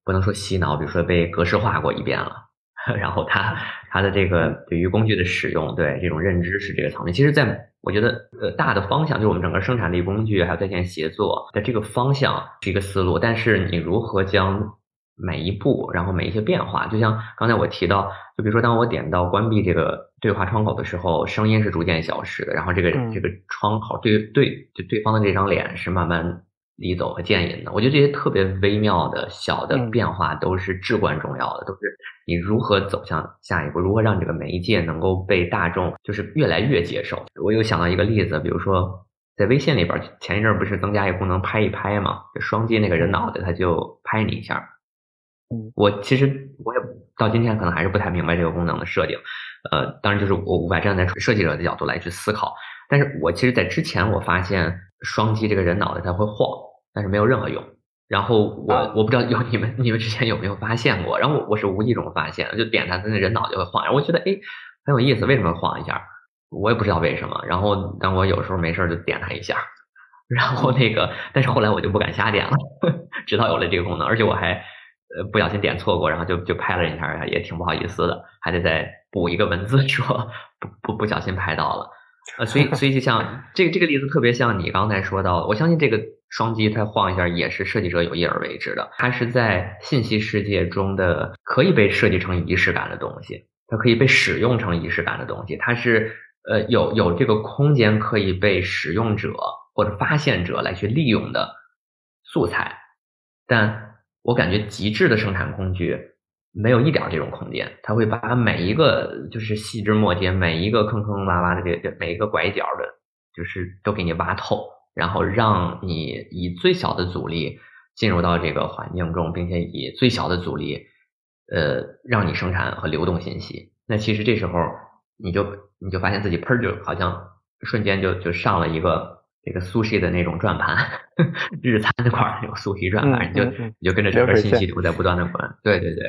不能说洗脑，比如说被格式化过一遍了。然后他他的这个对于工具的使用，对这种认知是这个层面。其实，在我觉得，呃，大的方向就是我们整个生产力工具还有在线协作的这个方向是一个思路。但是你如何将每一步，然后每一些变化，就像刚才我提到，就比如说当我点到关闭这个对话窗口的时候，声音是逐渐消失的，然后这个这个窗口对对就对方的这张脸是慢慢。离走和渐引的，我觉得这些特别微妙的小的变化都是至关重要的，都是你如何走向下一步，如何让这个媒介能够被大众就是越来越接受。我又想到一个例子，比如说在微信里边，前一阵不是增加一个功能拍一拍嘛，就双击那个人脑袋，他就拍你一下。嗯，我其实我也到今天可能还是不太明白这个功能的设定。呃，当然就是我无法站在设计者的角度来去思考。但是我其实，在之前我发现双击这个人脑袋它会晃，但是没有任何用。然后我我不知道有 你们你们之前有没有发现过？然后我我是无意中发现，就点它，它那人脑就会晃。然后我觉得哎很有意思，为什么晃一下？我也不知道为什么。然后但我有时候没事就点它一下，然后那个，但是后来我就不敢瞎点了，直到有了这个功能，而且我还呃不小心点错过，然后就就拍了一下，也挺不好意思的，还得再补一个文字说不不不小心拍到了。呃，所以所以就像这个这个例子特别像你刚才说到的，我相信这个。双击它晃一下也是设计者有意而为之的，它是在信息世界中的可以被设计成仪式感的东西，它可以被使用成仪式感的东西，它是呃有有这个空间可以被使用者或者发现者来去利用的素材，但我感觉极致的生产工具没有一点这种空间，它会把每一个就是细枝末节，每一个坑坑洼洼的这这每一个拐角的，就是都给你挖透。然后让你以最小的阻力进入到这个环境中，并且以最小的阻力，呃，让你生产和流动信息。那其实这时候你就你就发现自己砰就好像瞬间就就上了一个这个苏西的那种转盘，日餐那块儿有苏西转盘，你就你就跟着整个信息流在不断的滚，对对对，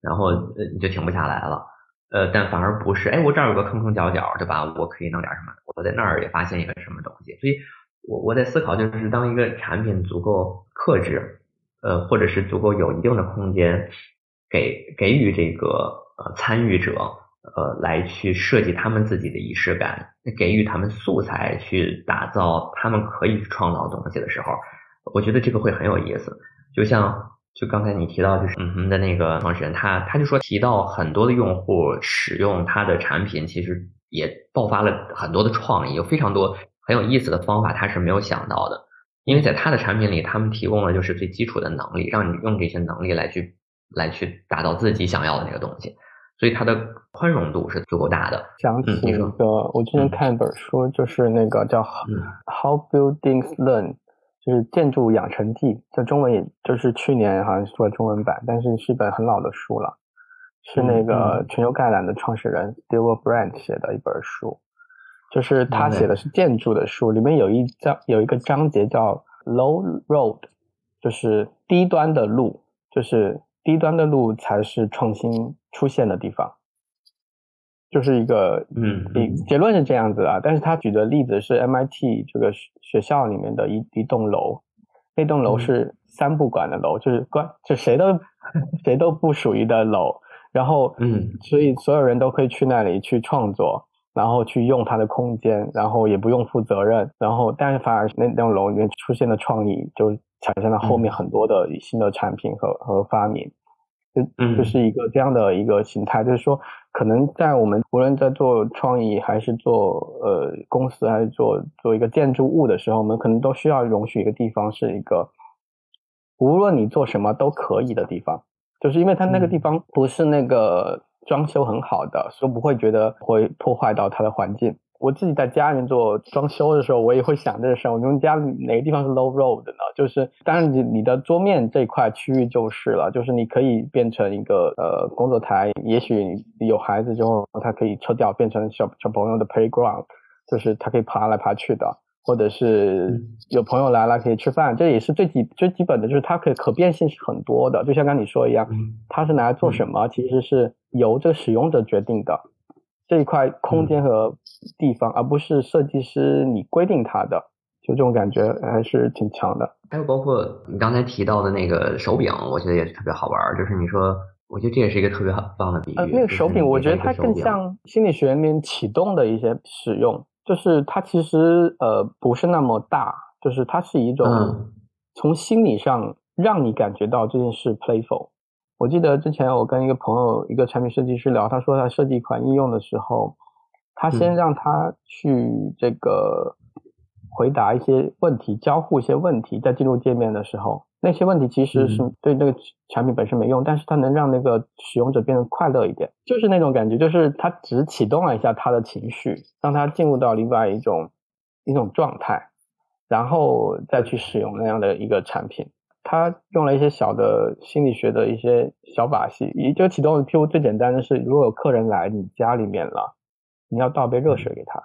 然后呃你就停不下来了。呃，但反而不是，哎，我这儿有个坑坑角角，对吧？我可以弄点什么？我在那儿也发现一个什么东西，所以。我我在思考，就是当一个产品足够克制，呃，或者是足够有一定的空间，给给予这个呃参与者，呃，来去设计他们自己的仪式感，给予他们素材去打造他们可以创造东西的时候，我觉得这个会很有意思。就像就刚才你提到，就是嗯哼的那个创始人，他他就说提到很多的用户使用他的产品，其实也爆发了很多的创意，有非常多。很有意思的方法，他是没有想到的，因为在他的产品里，他们提供了就是最基础的能力，让你用这些能力来去来去达到自己想要的那个东西，所以它的宽容度是足够大的。想起一个，我之前看一本书，就是那个叫《How Buildings Learn》，就是建筑养成记，在中文也就是去年好像出了中文版，但是是一本很老的书了，是那个全球概览的创始人 Steve Brand 写的一本书。就是他写的是建筑的书，里面有一章有一个章节叫 Low Road，就是低端的路，就是低端的路才是创新出现的地方，就是一个嗯，结论是这样子啊。但是他举的例子是 MIT 这个学校里面的一一栋楼，那栋楼是三不管的楼，就是关就谁都谁都不属于的楼，然后嗯，所以所有人都可以去那里去创作。然后去用它的空间，然后也不用负责任，然后但是反而那栋楼里面出现的创意，就产生了后面很多的新的产品和和发明，就就是一个这样的一个形态，就是说，可能在我们无论在做创意还是做呃公司还是做做一个建筑物的时候，我们可能都需要容许一个地方是一个，无论你做什么都可以的地方，就是因为它那个地方不是那个。装修很好的，所以不会觉得会破坏到它的环境。我自己在家里面做装修的时候，我也会想这个事儿。我们家里哪个地方是 low road 呢？就是当然你你的桌面这块区域就是了，就是你可以变成一个呃工作台。也许你有孩子之后，他可以撤掉变成小小朋友的 playground，就是他可以爬来爬去的。或者是有朋友来了可以吃饭，这也是最基最基本的，就是它可可变性是很多的。就像刚你说一样，它是拿来做什么，其实是由这个使用者决定的这一块空间和地方，而不是设计师你规定它的。就这种感觉还是挺强的。还有包括你刚才提到的那个手柄，我觉得也是特别好玩。就是你说，我觉得这也是一个特别棒的比喻。呃，那个手柄，我觉得它更像心理学里面启动的一些使用。就是它其实呃不是那么大，就是它是一种从心理上让你感觉到这件事 playful。我记得之前我跟一个朋友，一个产品设计师聊，他说他设计一款应用的时候，他先让他去这个回答一些问题，交互一些问题，在进入界面的时候。那些问题其实是对那个产品本身没用，但是它能让那个使用者变得快乐一点，就是那种感觉，就是他只启动了一下他的情绪，让他进入到另外一种一种状态，然后再去使用那样的一个产品。他用了一些小的心理学的一些小把戏，也就启动譬如最简单的是，如果有客人来你家里面了，你要倒杯热水给他，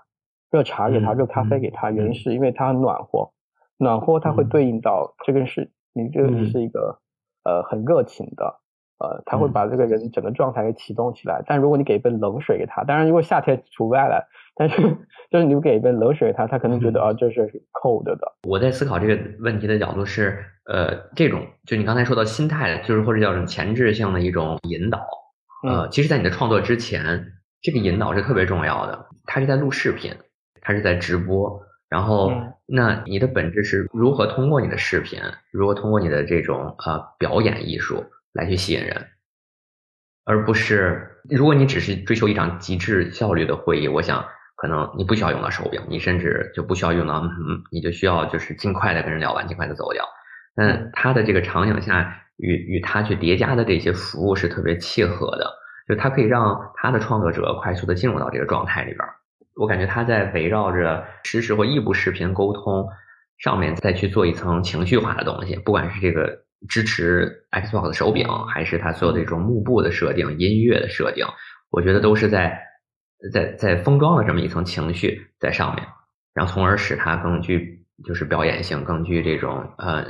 热茶给他，热咖啡给他，原因是因为他很暖和，暖和它会对应到这个是你这个是一个呃很热情的。呃，他会把这个人整个状态给启动起来。但如果你给一杯冷水给他，当然如果夏天除外了，但是就是你给一杯冷水给他，他可能觉得啊这是 cold 的。我在思考这个问题的角度是，呃，这种就你刚才说到心态，就是或者叫什么前置性的一种引导。呃，其实，在你的创作之前，这个引导是特别重要的。他是在录视频，他是在直播，然后那你的本质是如何通过你的视频，如何通过你的这种呃表演艺术。来去吸引人，而不是如果你只是追求一场极致效率的会议，我想可能你不需要用到手柄，你甚至就不需要用到，嗯，你就需要就是尽快的跟人聊完，尽快的走掉。但他的这个场景下与与他去叠加的这些服务是特别契合的，就他可以让他的创作者快速的进入到这个状态里边。我感觉他在围绕着实时或异步视频沟通上面再去做一层情绪化的东西，不管是这个。支持 Xbox 手柄，还是它所有的这种幕布的设定、音乐的设定，我觉得都是在在在封装了这么一层情绪在上面，然后从而使它更具就是表演性，更具这种呃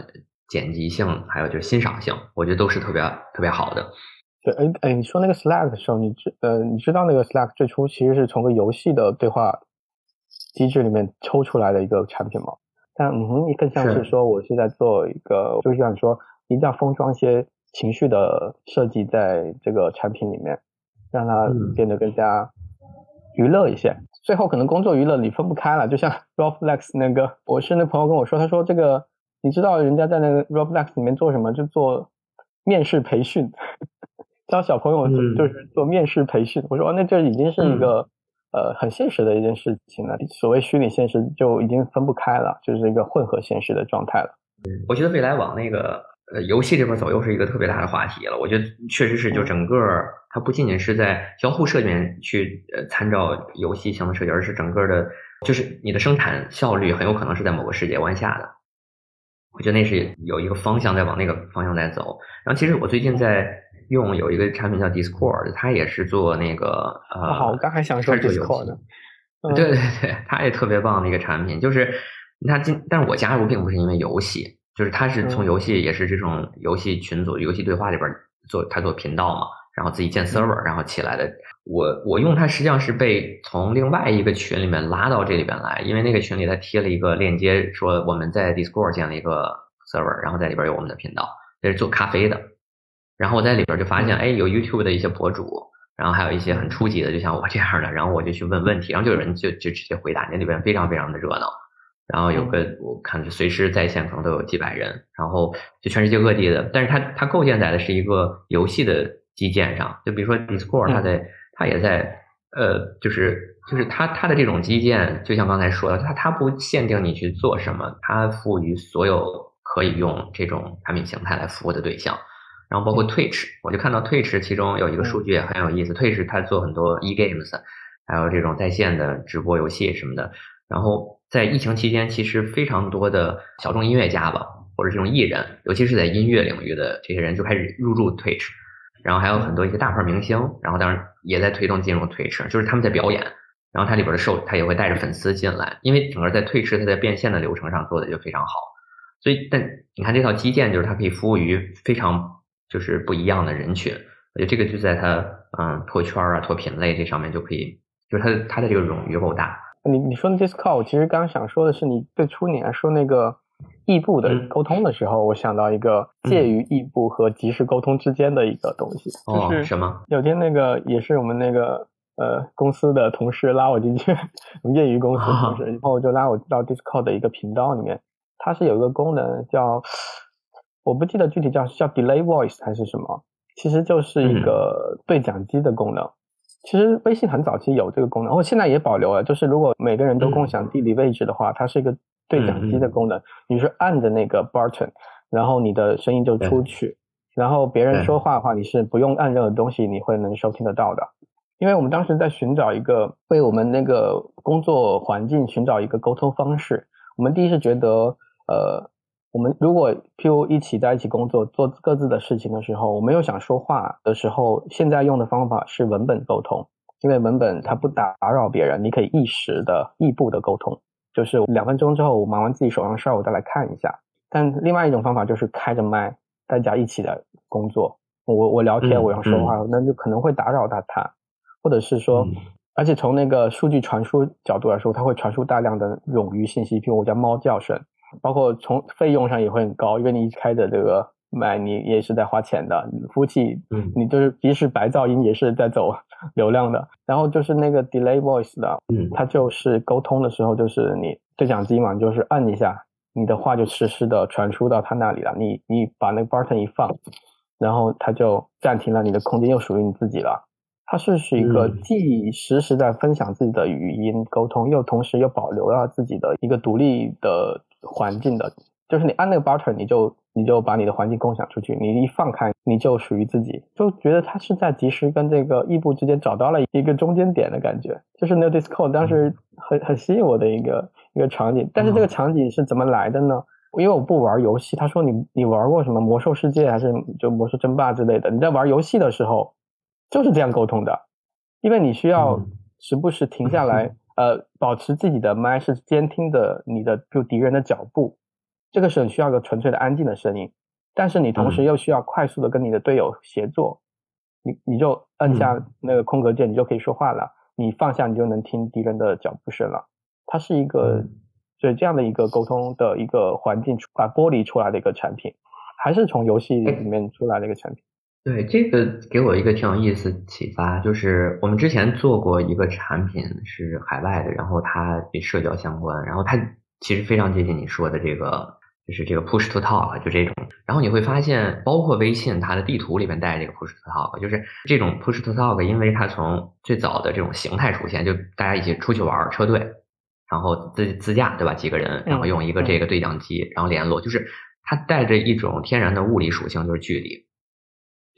剪辑性，还有就是欣赏性，我觉得都是特别特别好的。对，哎哎，你说那个 Slack 的时候，你知呃你知道那个 Slack 最初其实是从个游戏的对话机制里面抽出来的一个产品吗？但嗯哼，你更像是说我是在做一个，就是想说。一定要封装一些情绪的设计在这个产品里面，让它变得更加娱乐一些。最后可能工作娱乐你分不开了，就像 Roblox 那个，我是那朋友跟我说，他说这个你知道人家在那个 Roblox 里面做什么？就做面试培训，教小朋友就是做面试培训。我说哦那这已经是一个呃很现实的一件事情了。所谓虚拟现实就已经分不开了，就是一个混合现实的状态了。我觉得未来往那个。呃，游戏这边走又是一个特别大的话题了。我觉得确实是，就整个它不仅仅是在交互设计面去呃参照游戏型的设计，而是整个的，就是你的生产效率很有可能是在某个世界观下的。我觉得那是有一个方向在往那个方向在走。然后其实我最近在用有一个产品叫 Discord，它也是做那个呃，好，我刚还想说 Discord 呢。对对对，它也特别棒的一个产品，就是它今，但是我加入并不是因为游戏。就是他是从游戏也是这种游戏群组、游戏对话里边做他做频道嘛，然后自己建 server，然后起来的。我我用它实际上是被从另外一个群里面拉到这里边来，因为那个群里他贴了一个链接，说我们在 Discord 建了一个 server，然后在里边有我们的频道，这是做咖啡的。然后我在里边就发现，哎，有 YouTube 的一些博主，然后还有一些很初级的，就像我这样的，然后我就去问问题，然后就有人就就直接回答，那里边非常非常的热闹。然后有个我看随时在线可能都有几百人，然后就全世界各地的，但是它它构建在的是一个游戏的基建上，就比如说 Discord，它在它也在呃，就是就是它它的这种基建，就像刚才说的，它它不限定你去做什么，它服务于所有可以用这种产品形态来服务的对象，然后包括 Twitch，我就看到 Twitch 其中有一个数据也很有意思，Twitch 它做很多 e games，还有这种在线的直播游戏什么的，然后。在疫情期间，其实非常多的小众音乐家吧，或者这种艺人，尤其是在音乐领域的这些人，就开始入驻 Twitch，然后还有很多一些大牌明星，然后当然也在推动进入 Twitch，就是他们在表演，然后它里边的受，他也会带着粉丝进来，因为整个在 Twitch 它在变现的流程上做的就非常好，所以但你看这套基建，就是它可以服务于非常就是不一样的人群，我觉得这个就在它嗯拓圈啊拓品类这上面就可以，就是它它的这个冗余够大。你你说的 Discord，其实刚刚想说的是，你最初你来说那个异步的沟通的时候，我想到一个介于异步和即时沟通之间的一个东西，就是什么？有天那个也是我们那个呃公司的同事拉我进去，我们业余公司同事，然后就拉我到 Discord 的一个频道里面，它是有一个功能叫，我不记得具体叫叫 Delay Voice 还是什么，其实就是一个对讲机的功能。其实微信很早期有这个功能，然后现在也保留了。就是如果每个人都共享地理位置的话，它是一个对讲机的功能。你是按着那个 button，然后你的声音就出去，然后别人说话的话，你是不用按任何东西，你会能收听得到的。因为我们当时在寻找一个为我们那个工作环境寻找一个沟通方式，我们第一是觉得，呃，我们如果譬如一起在一起工作，做各自的事情的时候，我没有想说话的时候，现在用的方法是文本沟通，因为文本它不打扰别人，你可以一时的异步的沟通，就是两分钟之后我忙完自己手上事儿，我再来看一下。但另外一种方法就是开着麦，大家一起的工作，我我聊天，我要说话，那就可能会打扰到他，或者是说，而且从那个数据传输角度来说，它会传输大量的冗余信息，譬如我叫猫叫声。包括从费用上也会很高，因为你开的这个麦，你也是在花钱的。服务器，嗯，你就是即使白噪音也是在走流量的。然后就是那个 delay voice 的，嗯，它就是沟通的时候，就是你对讲机嘛，就是按一下，你的话就实时的传输到他那里了。你你把那个 button 一放，然后它就暂停了，你的空间又属于你自己了。它是是一个既实时在分享自己的语音沟通，又同时又保留了自己的一个独立的。环境的，就是你按那个 button，你就你就把你的环境共享出去，你一放开，你就属于自己，就觉得它是在及时跟这个异步之间找到了一个中间点的感觉，就是那个 Discord 当时很很吸引我的一个一个场景。但是这个场景是怎么来的呢？因为我不玩游戏，他说你你玩过什么魔兽世界还是就魔兽争霸之类的？你在玩游戏的时候就是这样沟通的，因为你需要时不时停下来。呃，保持自己的麦是监听的，你的就敌人的脚步，这个时候你需要一个纯粹的安静的声音，但是你同时又需要快速的跟你的队友协作，你你就按下那个空格键，你就可以说话了，你放下你就能听敌人的脚步声了，它是一个所以这样的一个沟通的一个环境，啊剥离出来的一个产品，还是从游戏里面出来的一个产品。对这个给我一个挺有意思启发，就是我们之前做过一个产品是海外的，然后它与社交相关，然后它其实非常接近你说的这个，就是这个 push to talk 就这种，然后你会发现，包括微信它的地图里面带这个 push to talk，就是这种 push to talk，因为它从最早的这种形态出现，就大家一起出去玩车队，然后自自驾对吧？几个人，然后用一个这个对讲机，然后联络，就是它带着一种天然的物理属性，就是距离。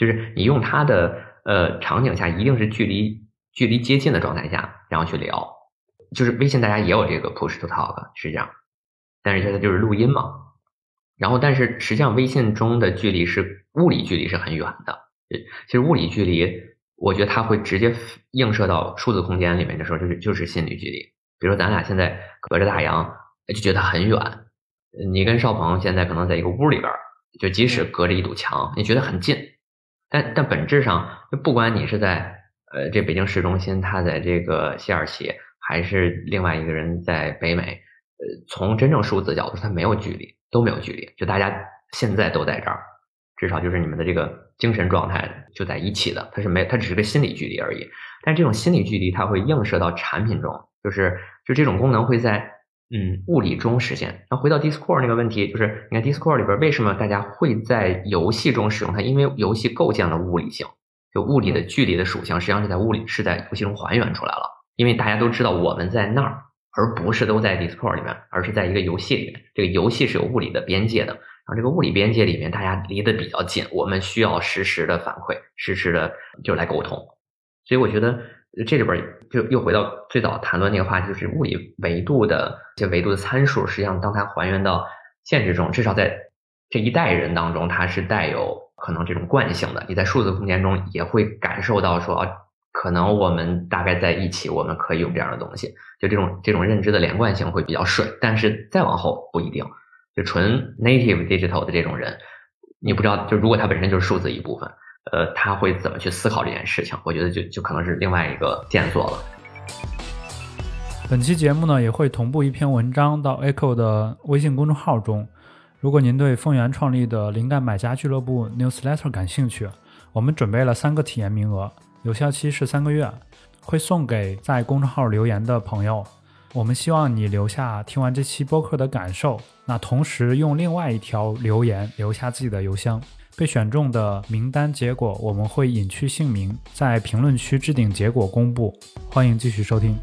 就是你用它的呃场景下，一定是距离距离接近的状态下，然后去聊。就是微信大家也有这个 push to talk 是这样，但是现在就是录音嘛。然后，但是实际上微信中的距离是物理距离是很远的。其实物理距离，我觉得它会直接映射到数字空间里面的时候，就是就是心理距离。比如说咱俩现在隔着大洋，就觉得很远。你跟邵鹏现在可能在一个屋里边，就即使隔着一堵墙，你觉得很近。但但本质上，就不管你是在呃这北京市中心，他在这个西二旗，还是另外一个人在北美，呃，从真正数字角度，它没有距离，都没有距离，就大家现在都在这儿，至少就是你们的这个精神状态就在一起的，它是没，它只是个心理距离而已。但这种心理距离，它会映射到产品中，就是就这种功能会在。嗯，物理中实现。那回到 Discord 那个问题，就是你看 Discord 里边为什么大家会在游戏中使用它？因为游戏构建了物理性，就物理的距离的属性，实际上是在物理是在游戏中还原出来了。因为大家都知道我们在那儿，而不是都在 Discord 里面，而是在一个游戏里面。这个游戏是有物理的边界的，然后这个物理边界里面大家离得比较近，我们需要实时的反馈，实时的就来沟通。所以我觉得。这里边就又回到最早谈论那个话题，就是物理维度的这维度的参数，实际上当它还原到现实中，至少在这一代人当中，它是带有可能这种惯性的。你在数字空间中也会感受到说，可能我们大概在一起，我们可以用这样的东西，就这种这种认知的连贯性会比较顺。但是再往后不一定，就纯 native digital 的这种人，你不知道，就如果他本身就是数字一部分。呃，他会怎么去思考这件事情？我觉得就就可能是另外一个线索了。本期节目呢，也会同步一篇文章到 Echo 的微信公众号中。如果您对凤源创立的灵感买家俱乐部 Newsletter 感兴趣，我们准备了三个体验名额，有效期是三个月，会送给在公众号留言的朋友。我们希望你留下听完这期播客的感受，那同时用另外一条留言留下自己的邮箱。被选中的名单结果，我们会隐去姓名，在评论区置顶结果公布。欢迎继续收听。